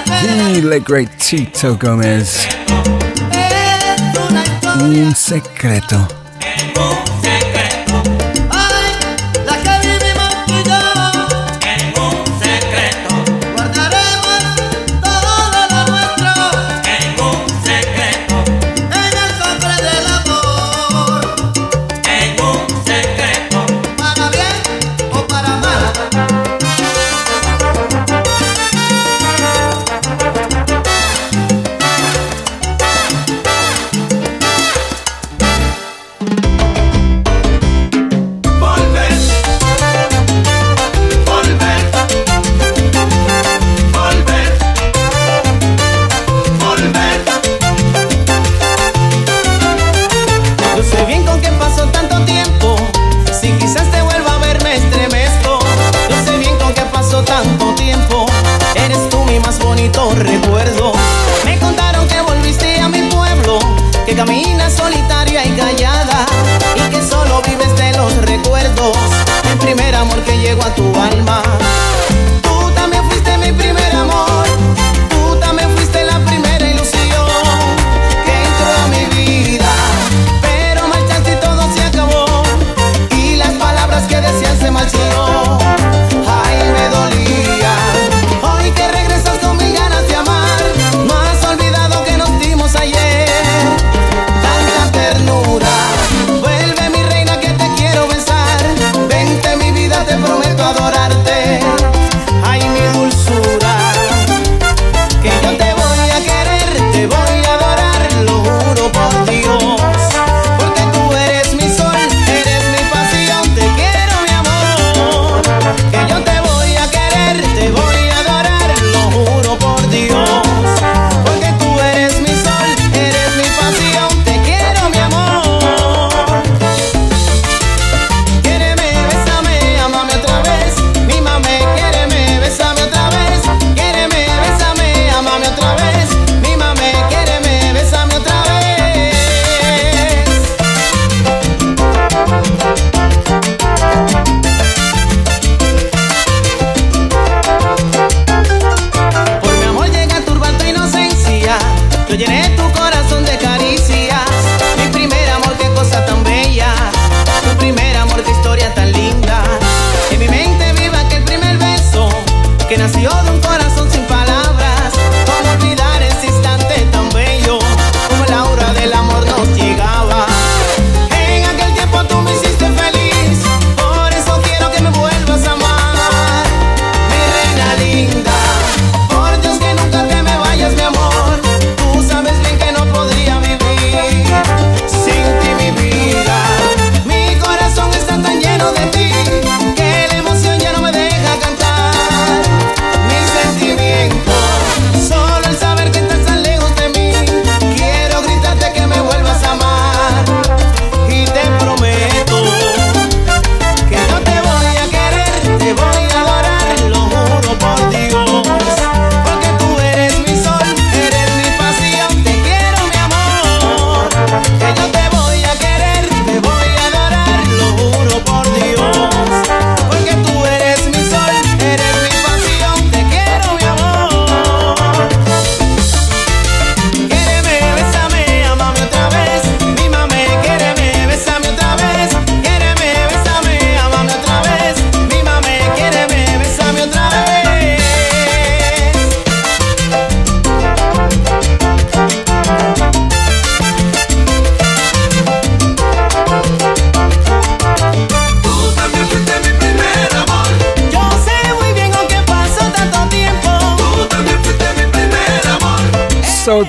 S28: the late great Tito Gomez. Un secreto.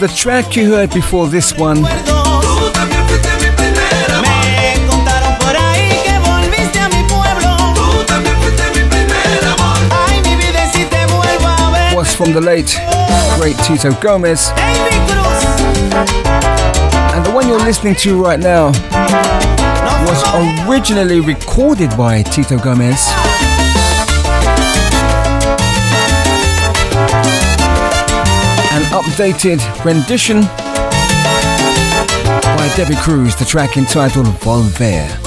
S28: the track you heard before this one was from the late great Tito Gomez. And the one you're listening to right now was originally recorded by Tito Gomez. updated rendition by Debbie Cruz, the track entitled Volver.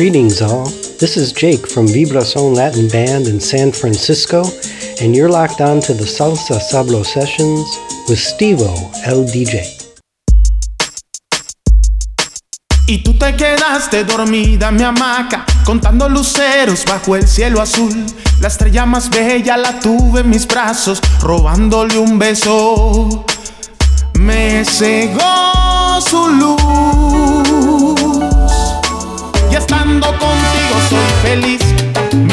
S29: Greetings, all. This is Jake from Vibrason Latin Band in San Francisco, and you're locked on to the Salsa Sabro Sessions with Stevo, el DJ.
S8: Y tú te quedaste dormida en mi hamaca, contando luceros bajo el cielo azul. La estrella más bella la tuve en mis brazos, robándole un beso. Me cegó su luz. Feliz,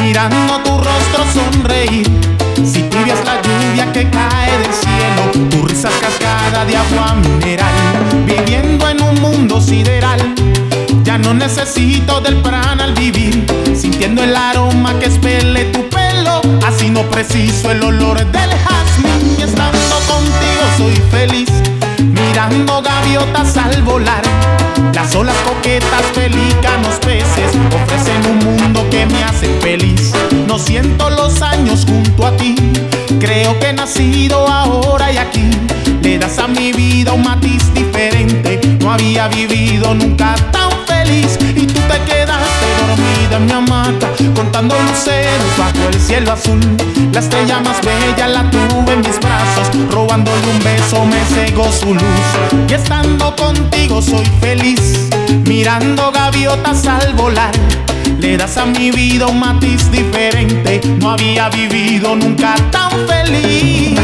S8: mirando tu rostro sonreír. Si tibia es la lluvia que cae del cielo, tu risa cascada de agua mineral, viviendo en un mundo sideral. Ya no necesito del prana al vivir, sintiendo el aroma que espele tu pelo, así no preciso el olor del jazmín. Y estando contigo soy feliz, mirando gaviotas al volar. Las olas coquetas, pelícanos, peces ofrecen me hace feliz. No siento los años junto a ti, creo que he nacido ahora y aquí. Le das a mi vida un matiz diferente, no había vivido nunca tan feliz. Y tú te quedaste dormida en mi hamaca, contando luceros bajo el cielo azul. La estrella más bella la tuve en mis brazos, robándole un beso me cegó su luz. Y estando contigo soy feliz, mirando gaviotas al volar. Le das a mi vida un matiz diferente, no había vivido nunca tan feliz.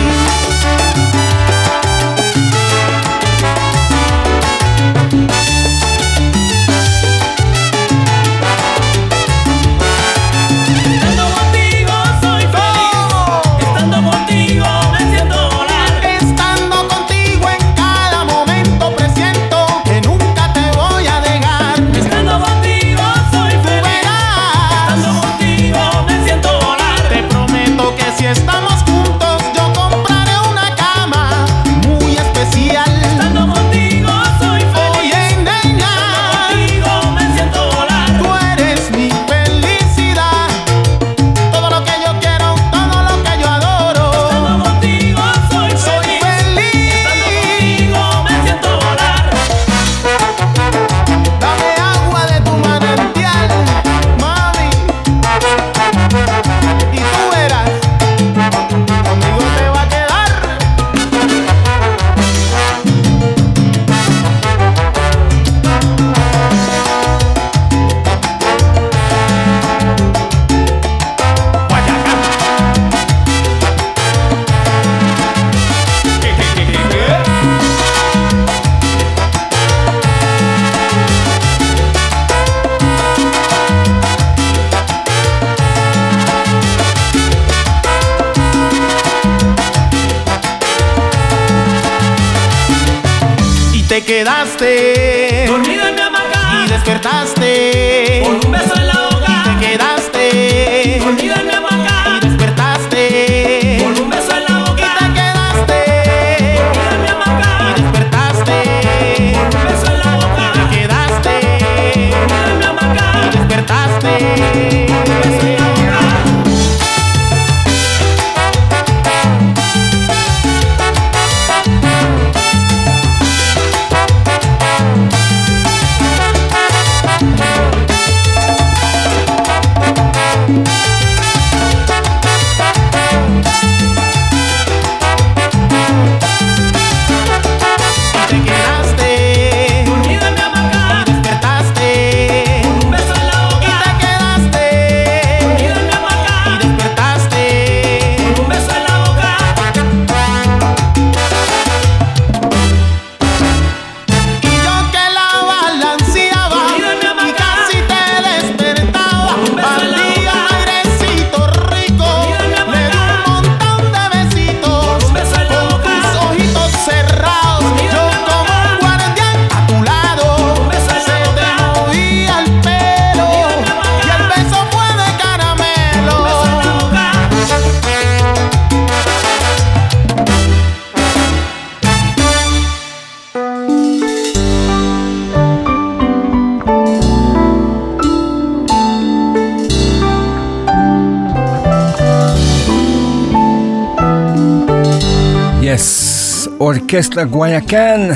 S9: Orquesta Guayacán.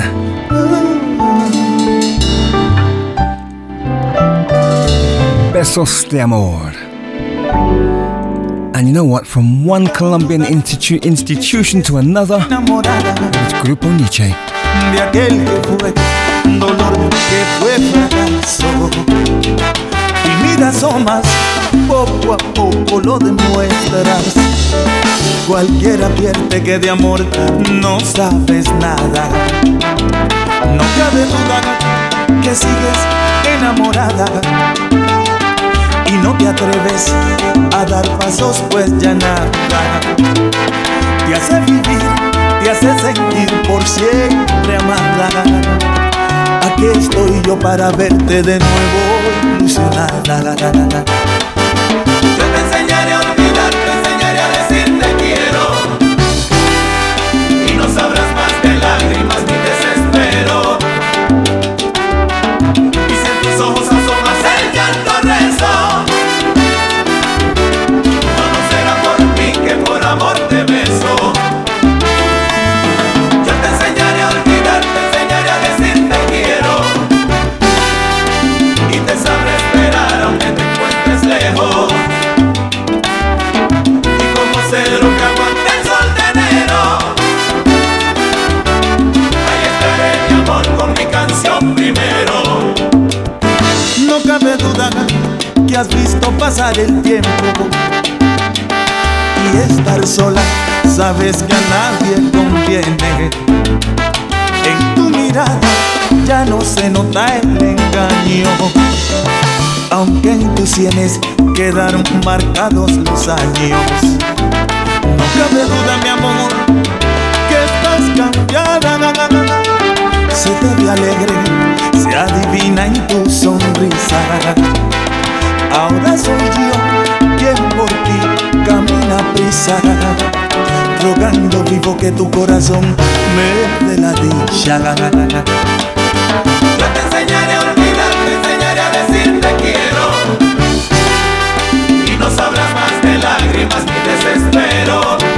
S9: Besos de Amor. And you know what? From one Colombian institu- institution to another, it's Grupo
S22: Niche. Poco lo demuestras. Cualquiera advierte que de amor no sabes nada. No cabe duda que sigues enamorada. Y no te atreves a dar pasos, pues ya nada te hace vivir, te hace sentir por siempre amada. Aquí estoy yo para verte de nuevo ilusionada. Pasar el tiempo y estar sola, sabes que a nadie conviene. En tu mirada ya no se nota el engaño, aunque en tus sienes quedaron marcados los años. No cabe duda, mi amor, que estás cambiada. Se te ve alegre, se adivina en tu sonrisa. Ahora soy yo quien por ti camina prisa, rogando vivo que tu corazón me dé la dicha.
S12: Yo te enseñaré a olvidar, te enseñaré a decir te quiero. Y no sabrás más de lágrimas ni desespero.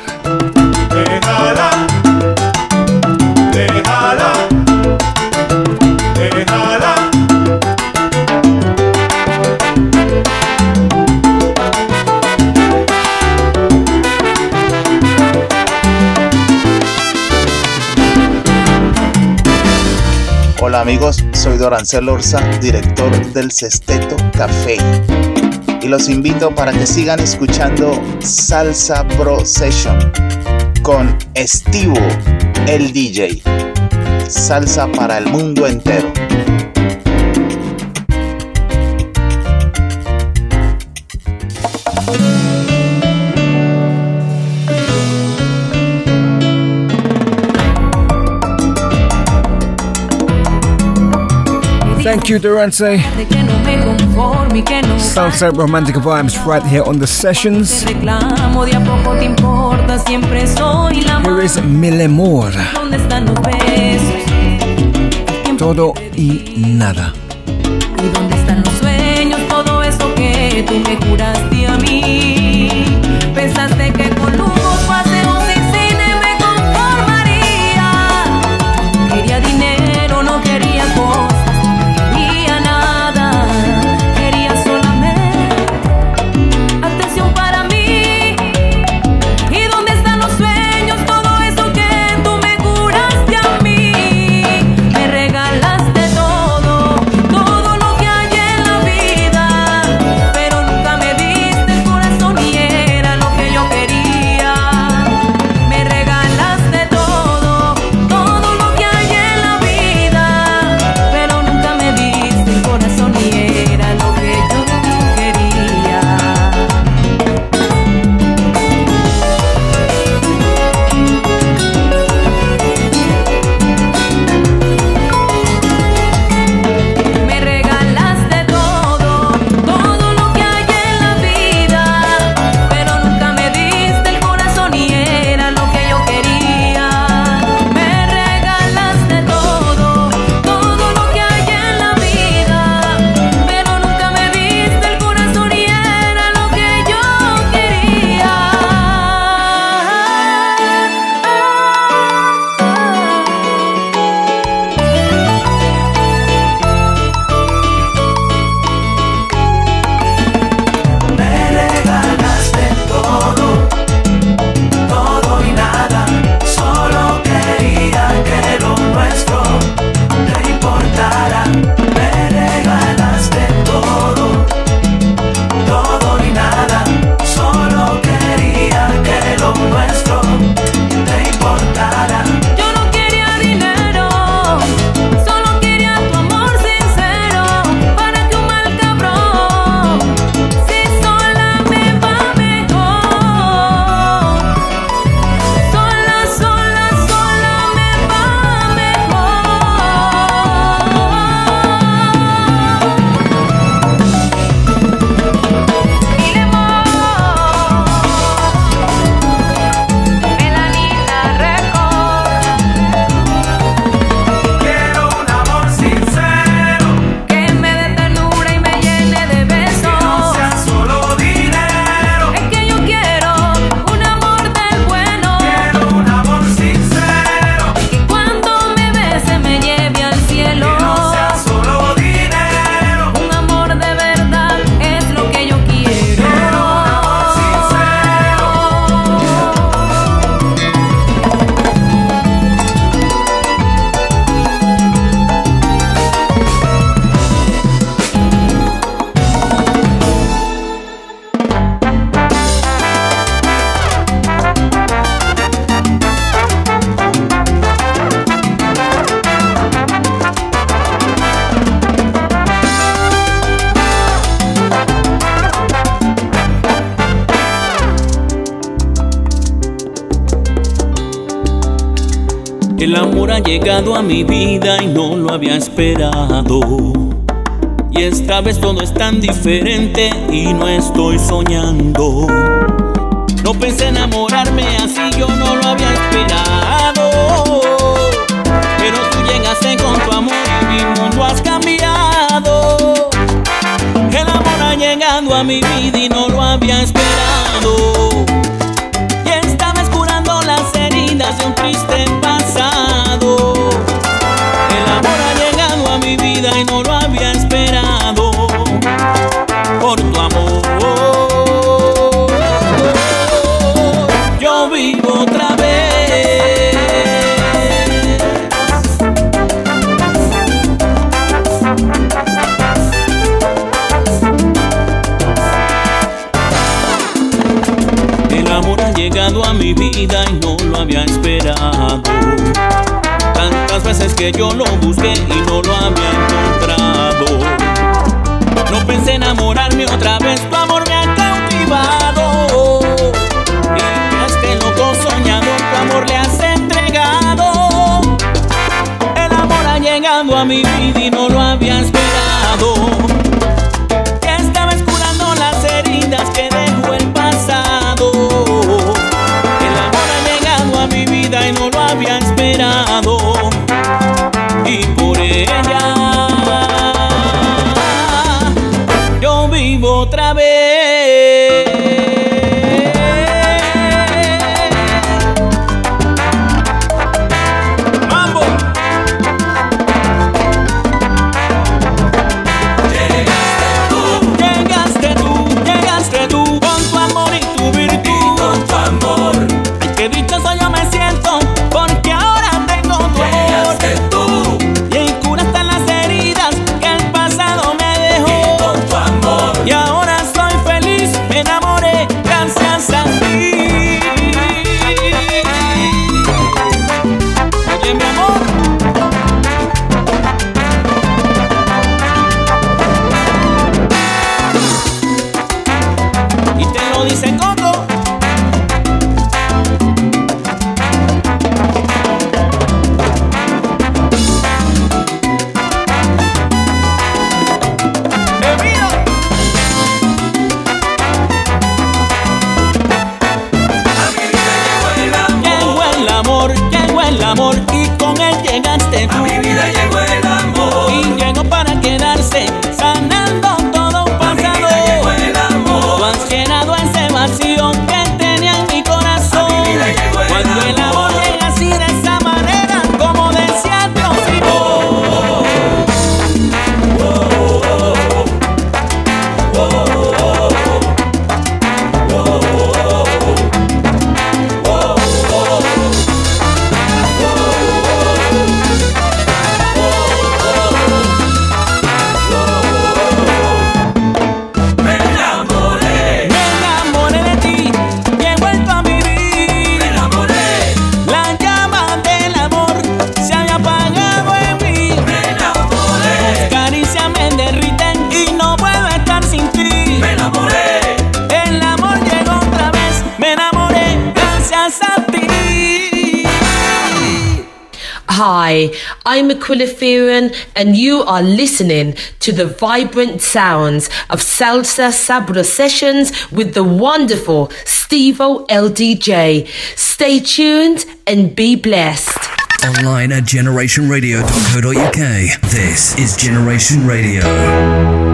S30: amigos, soy Dorancel Orza, director del Sesteto Café. Y los invito para que sigan escuchando Salsa Pro Session con Estivo, el DJ. Salsa para el mundo entero.
S9: Thank you, Durance. Salsa romantic vibes right here on the sessions. Here is
S25: Mille More.
S9: Todo y nada.
S25: ¿Y dónde están los sueños? Todo eso que tú me curaste a mí. Pensaste Y
S31: esta vez todo es tan diferente y no estoy soñando.
S32: and you are listening to the vibrant sounds of Salsa Sabro sessions with the wonderful Stevo LDJ. Stay tuned and be blessed.
S28: Online at generationradio.co.uk. This is Generation Radio.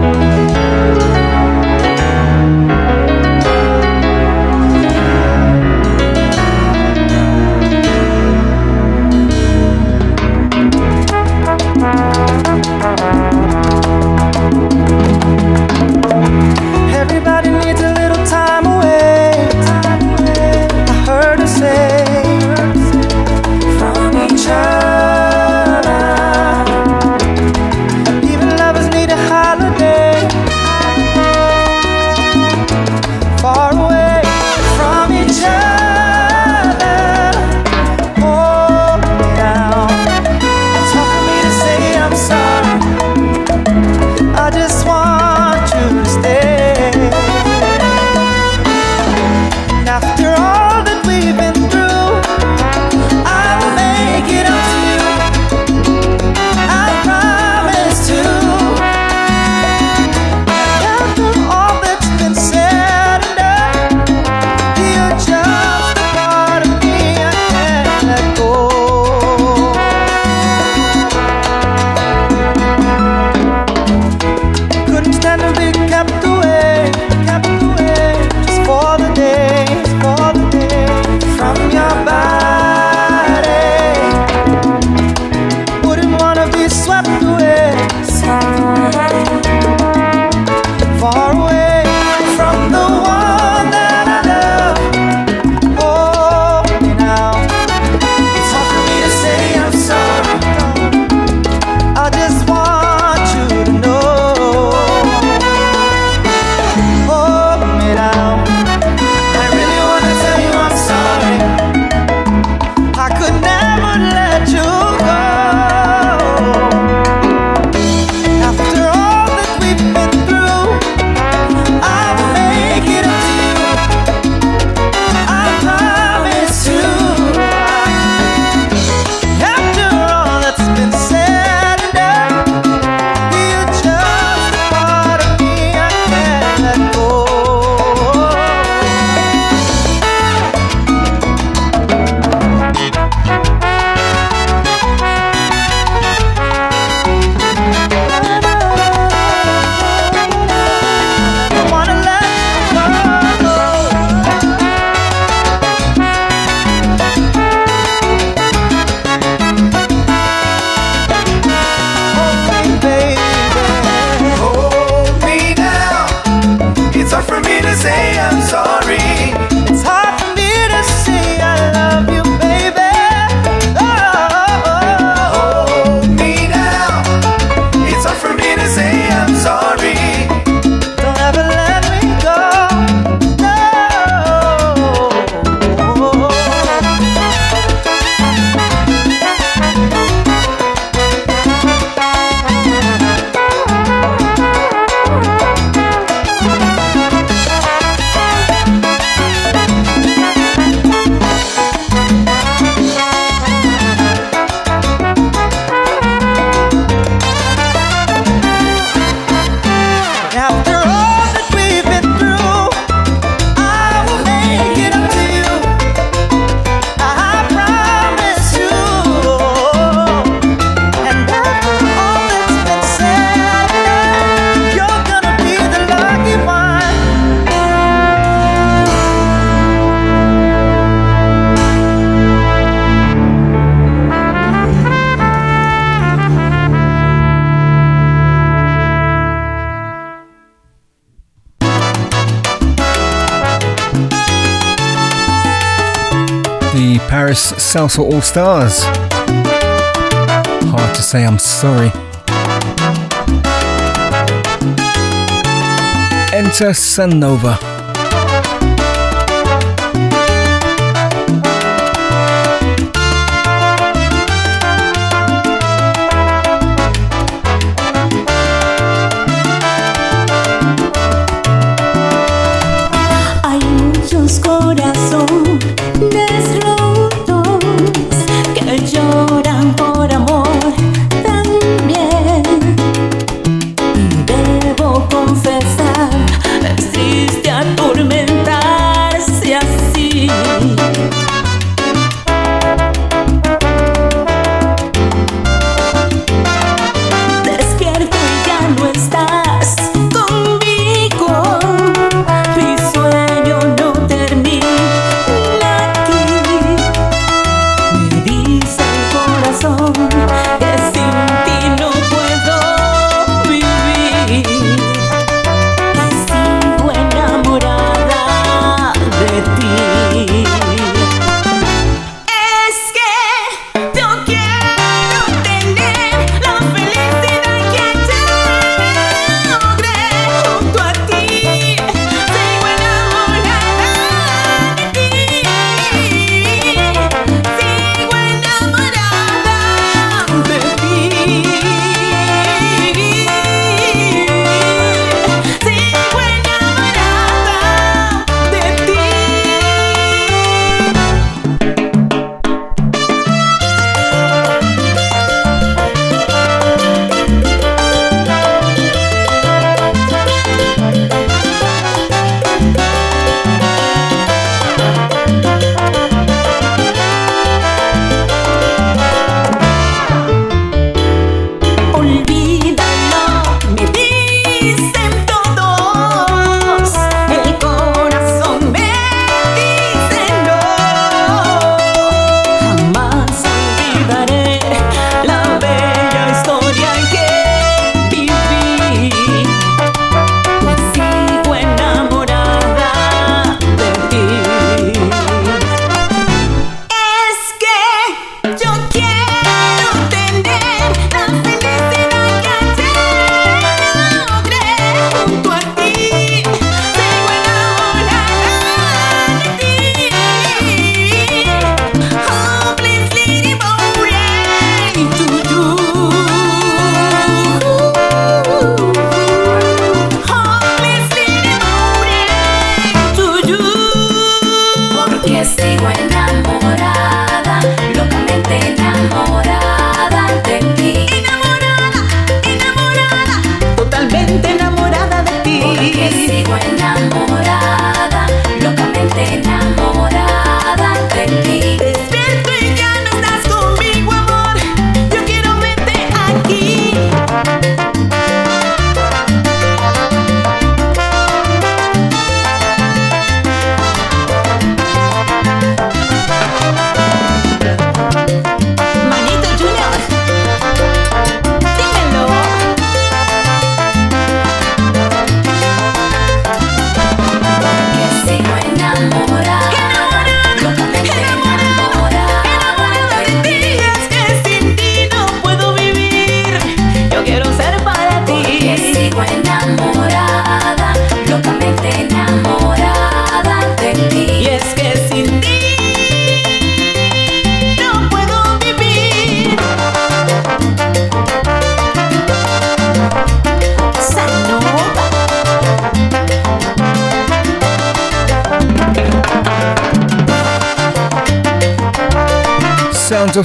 S9: Salsa All Stars. Hard to say I'm sorry. Enter Sanova.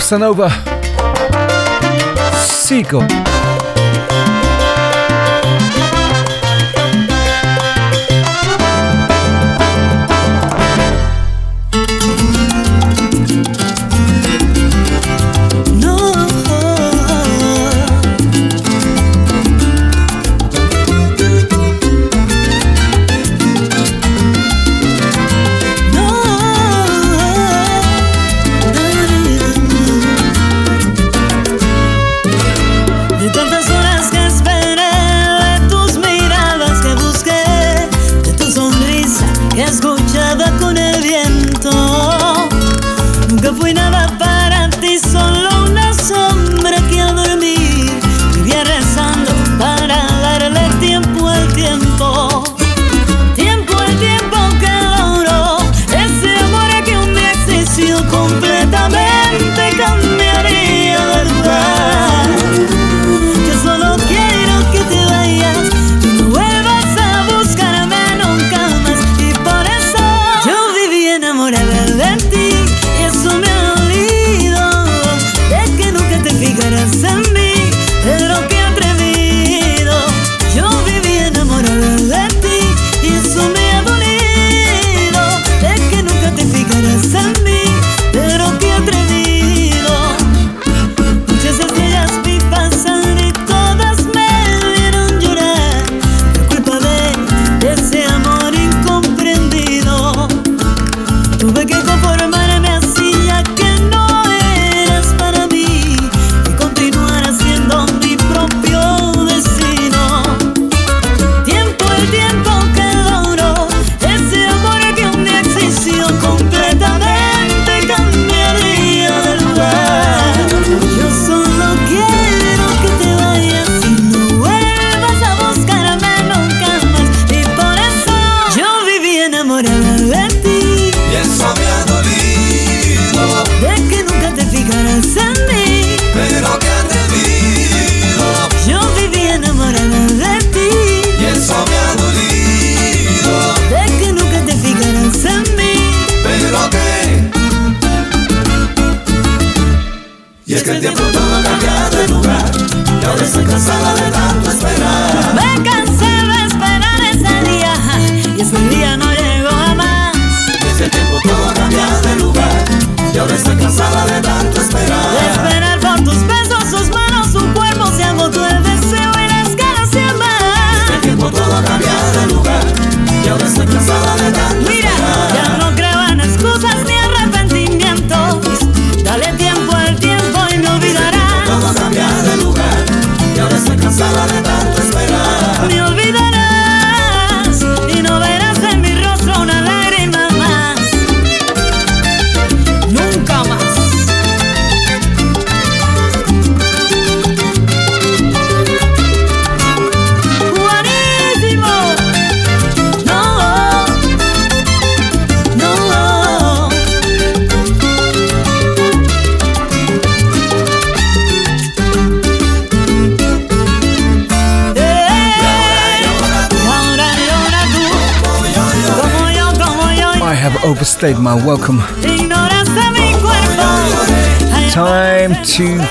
S33: Sanova completamente.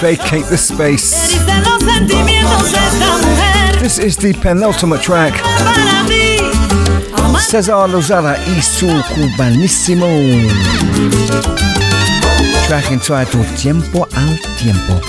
S9: vacate the space. This is the penultimate track. Cesar Lozada y su cubanissimo. Track entitled Tiempo al Tiempo.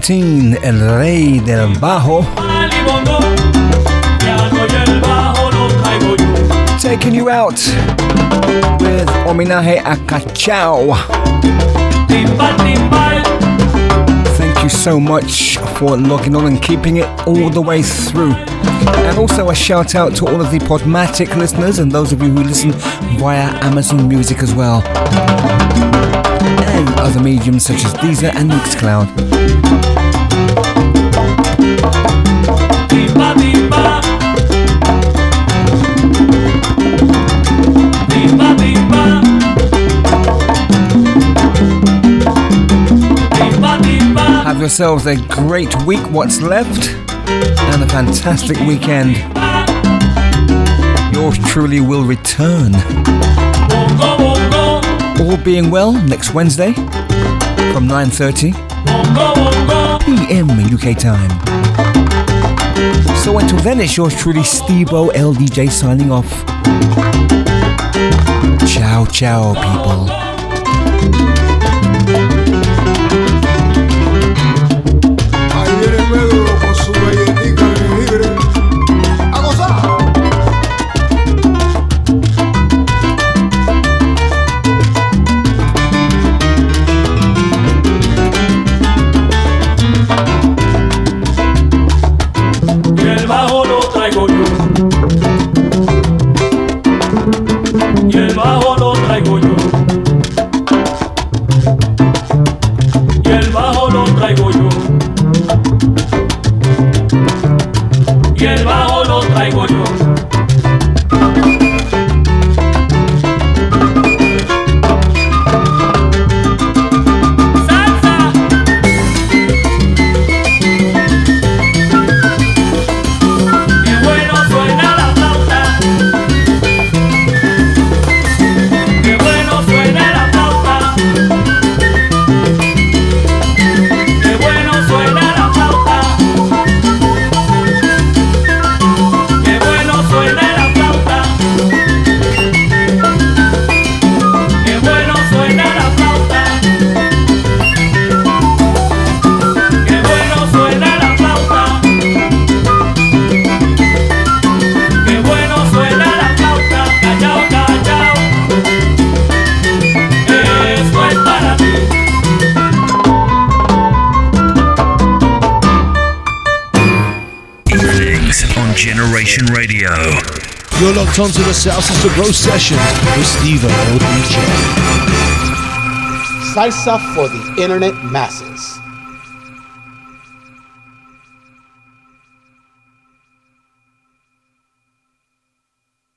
S9: 2017, el rey del bajo. Taking you out with homenaje a Cachao. Thank you so much for logging on and keeping it all the way through. And also a shout out to all of the Podomatic listeners and those of you who listen via Amazon Music as well. And other mediums such as Deezer and Mixcloud. Have yourselves a great week, what's left, and a fantastic weekend. Yours truly will return. All being well, next Wednesday from 9:30 p.m. UK time. So until then, it's yours truly, Stevo LDJ signing off. Ciao, ciao, people.
S34: Locked onto the Salsa Sabro sessions with Steve LDJ.
S20: Salsa for the internet masses.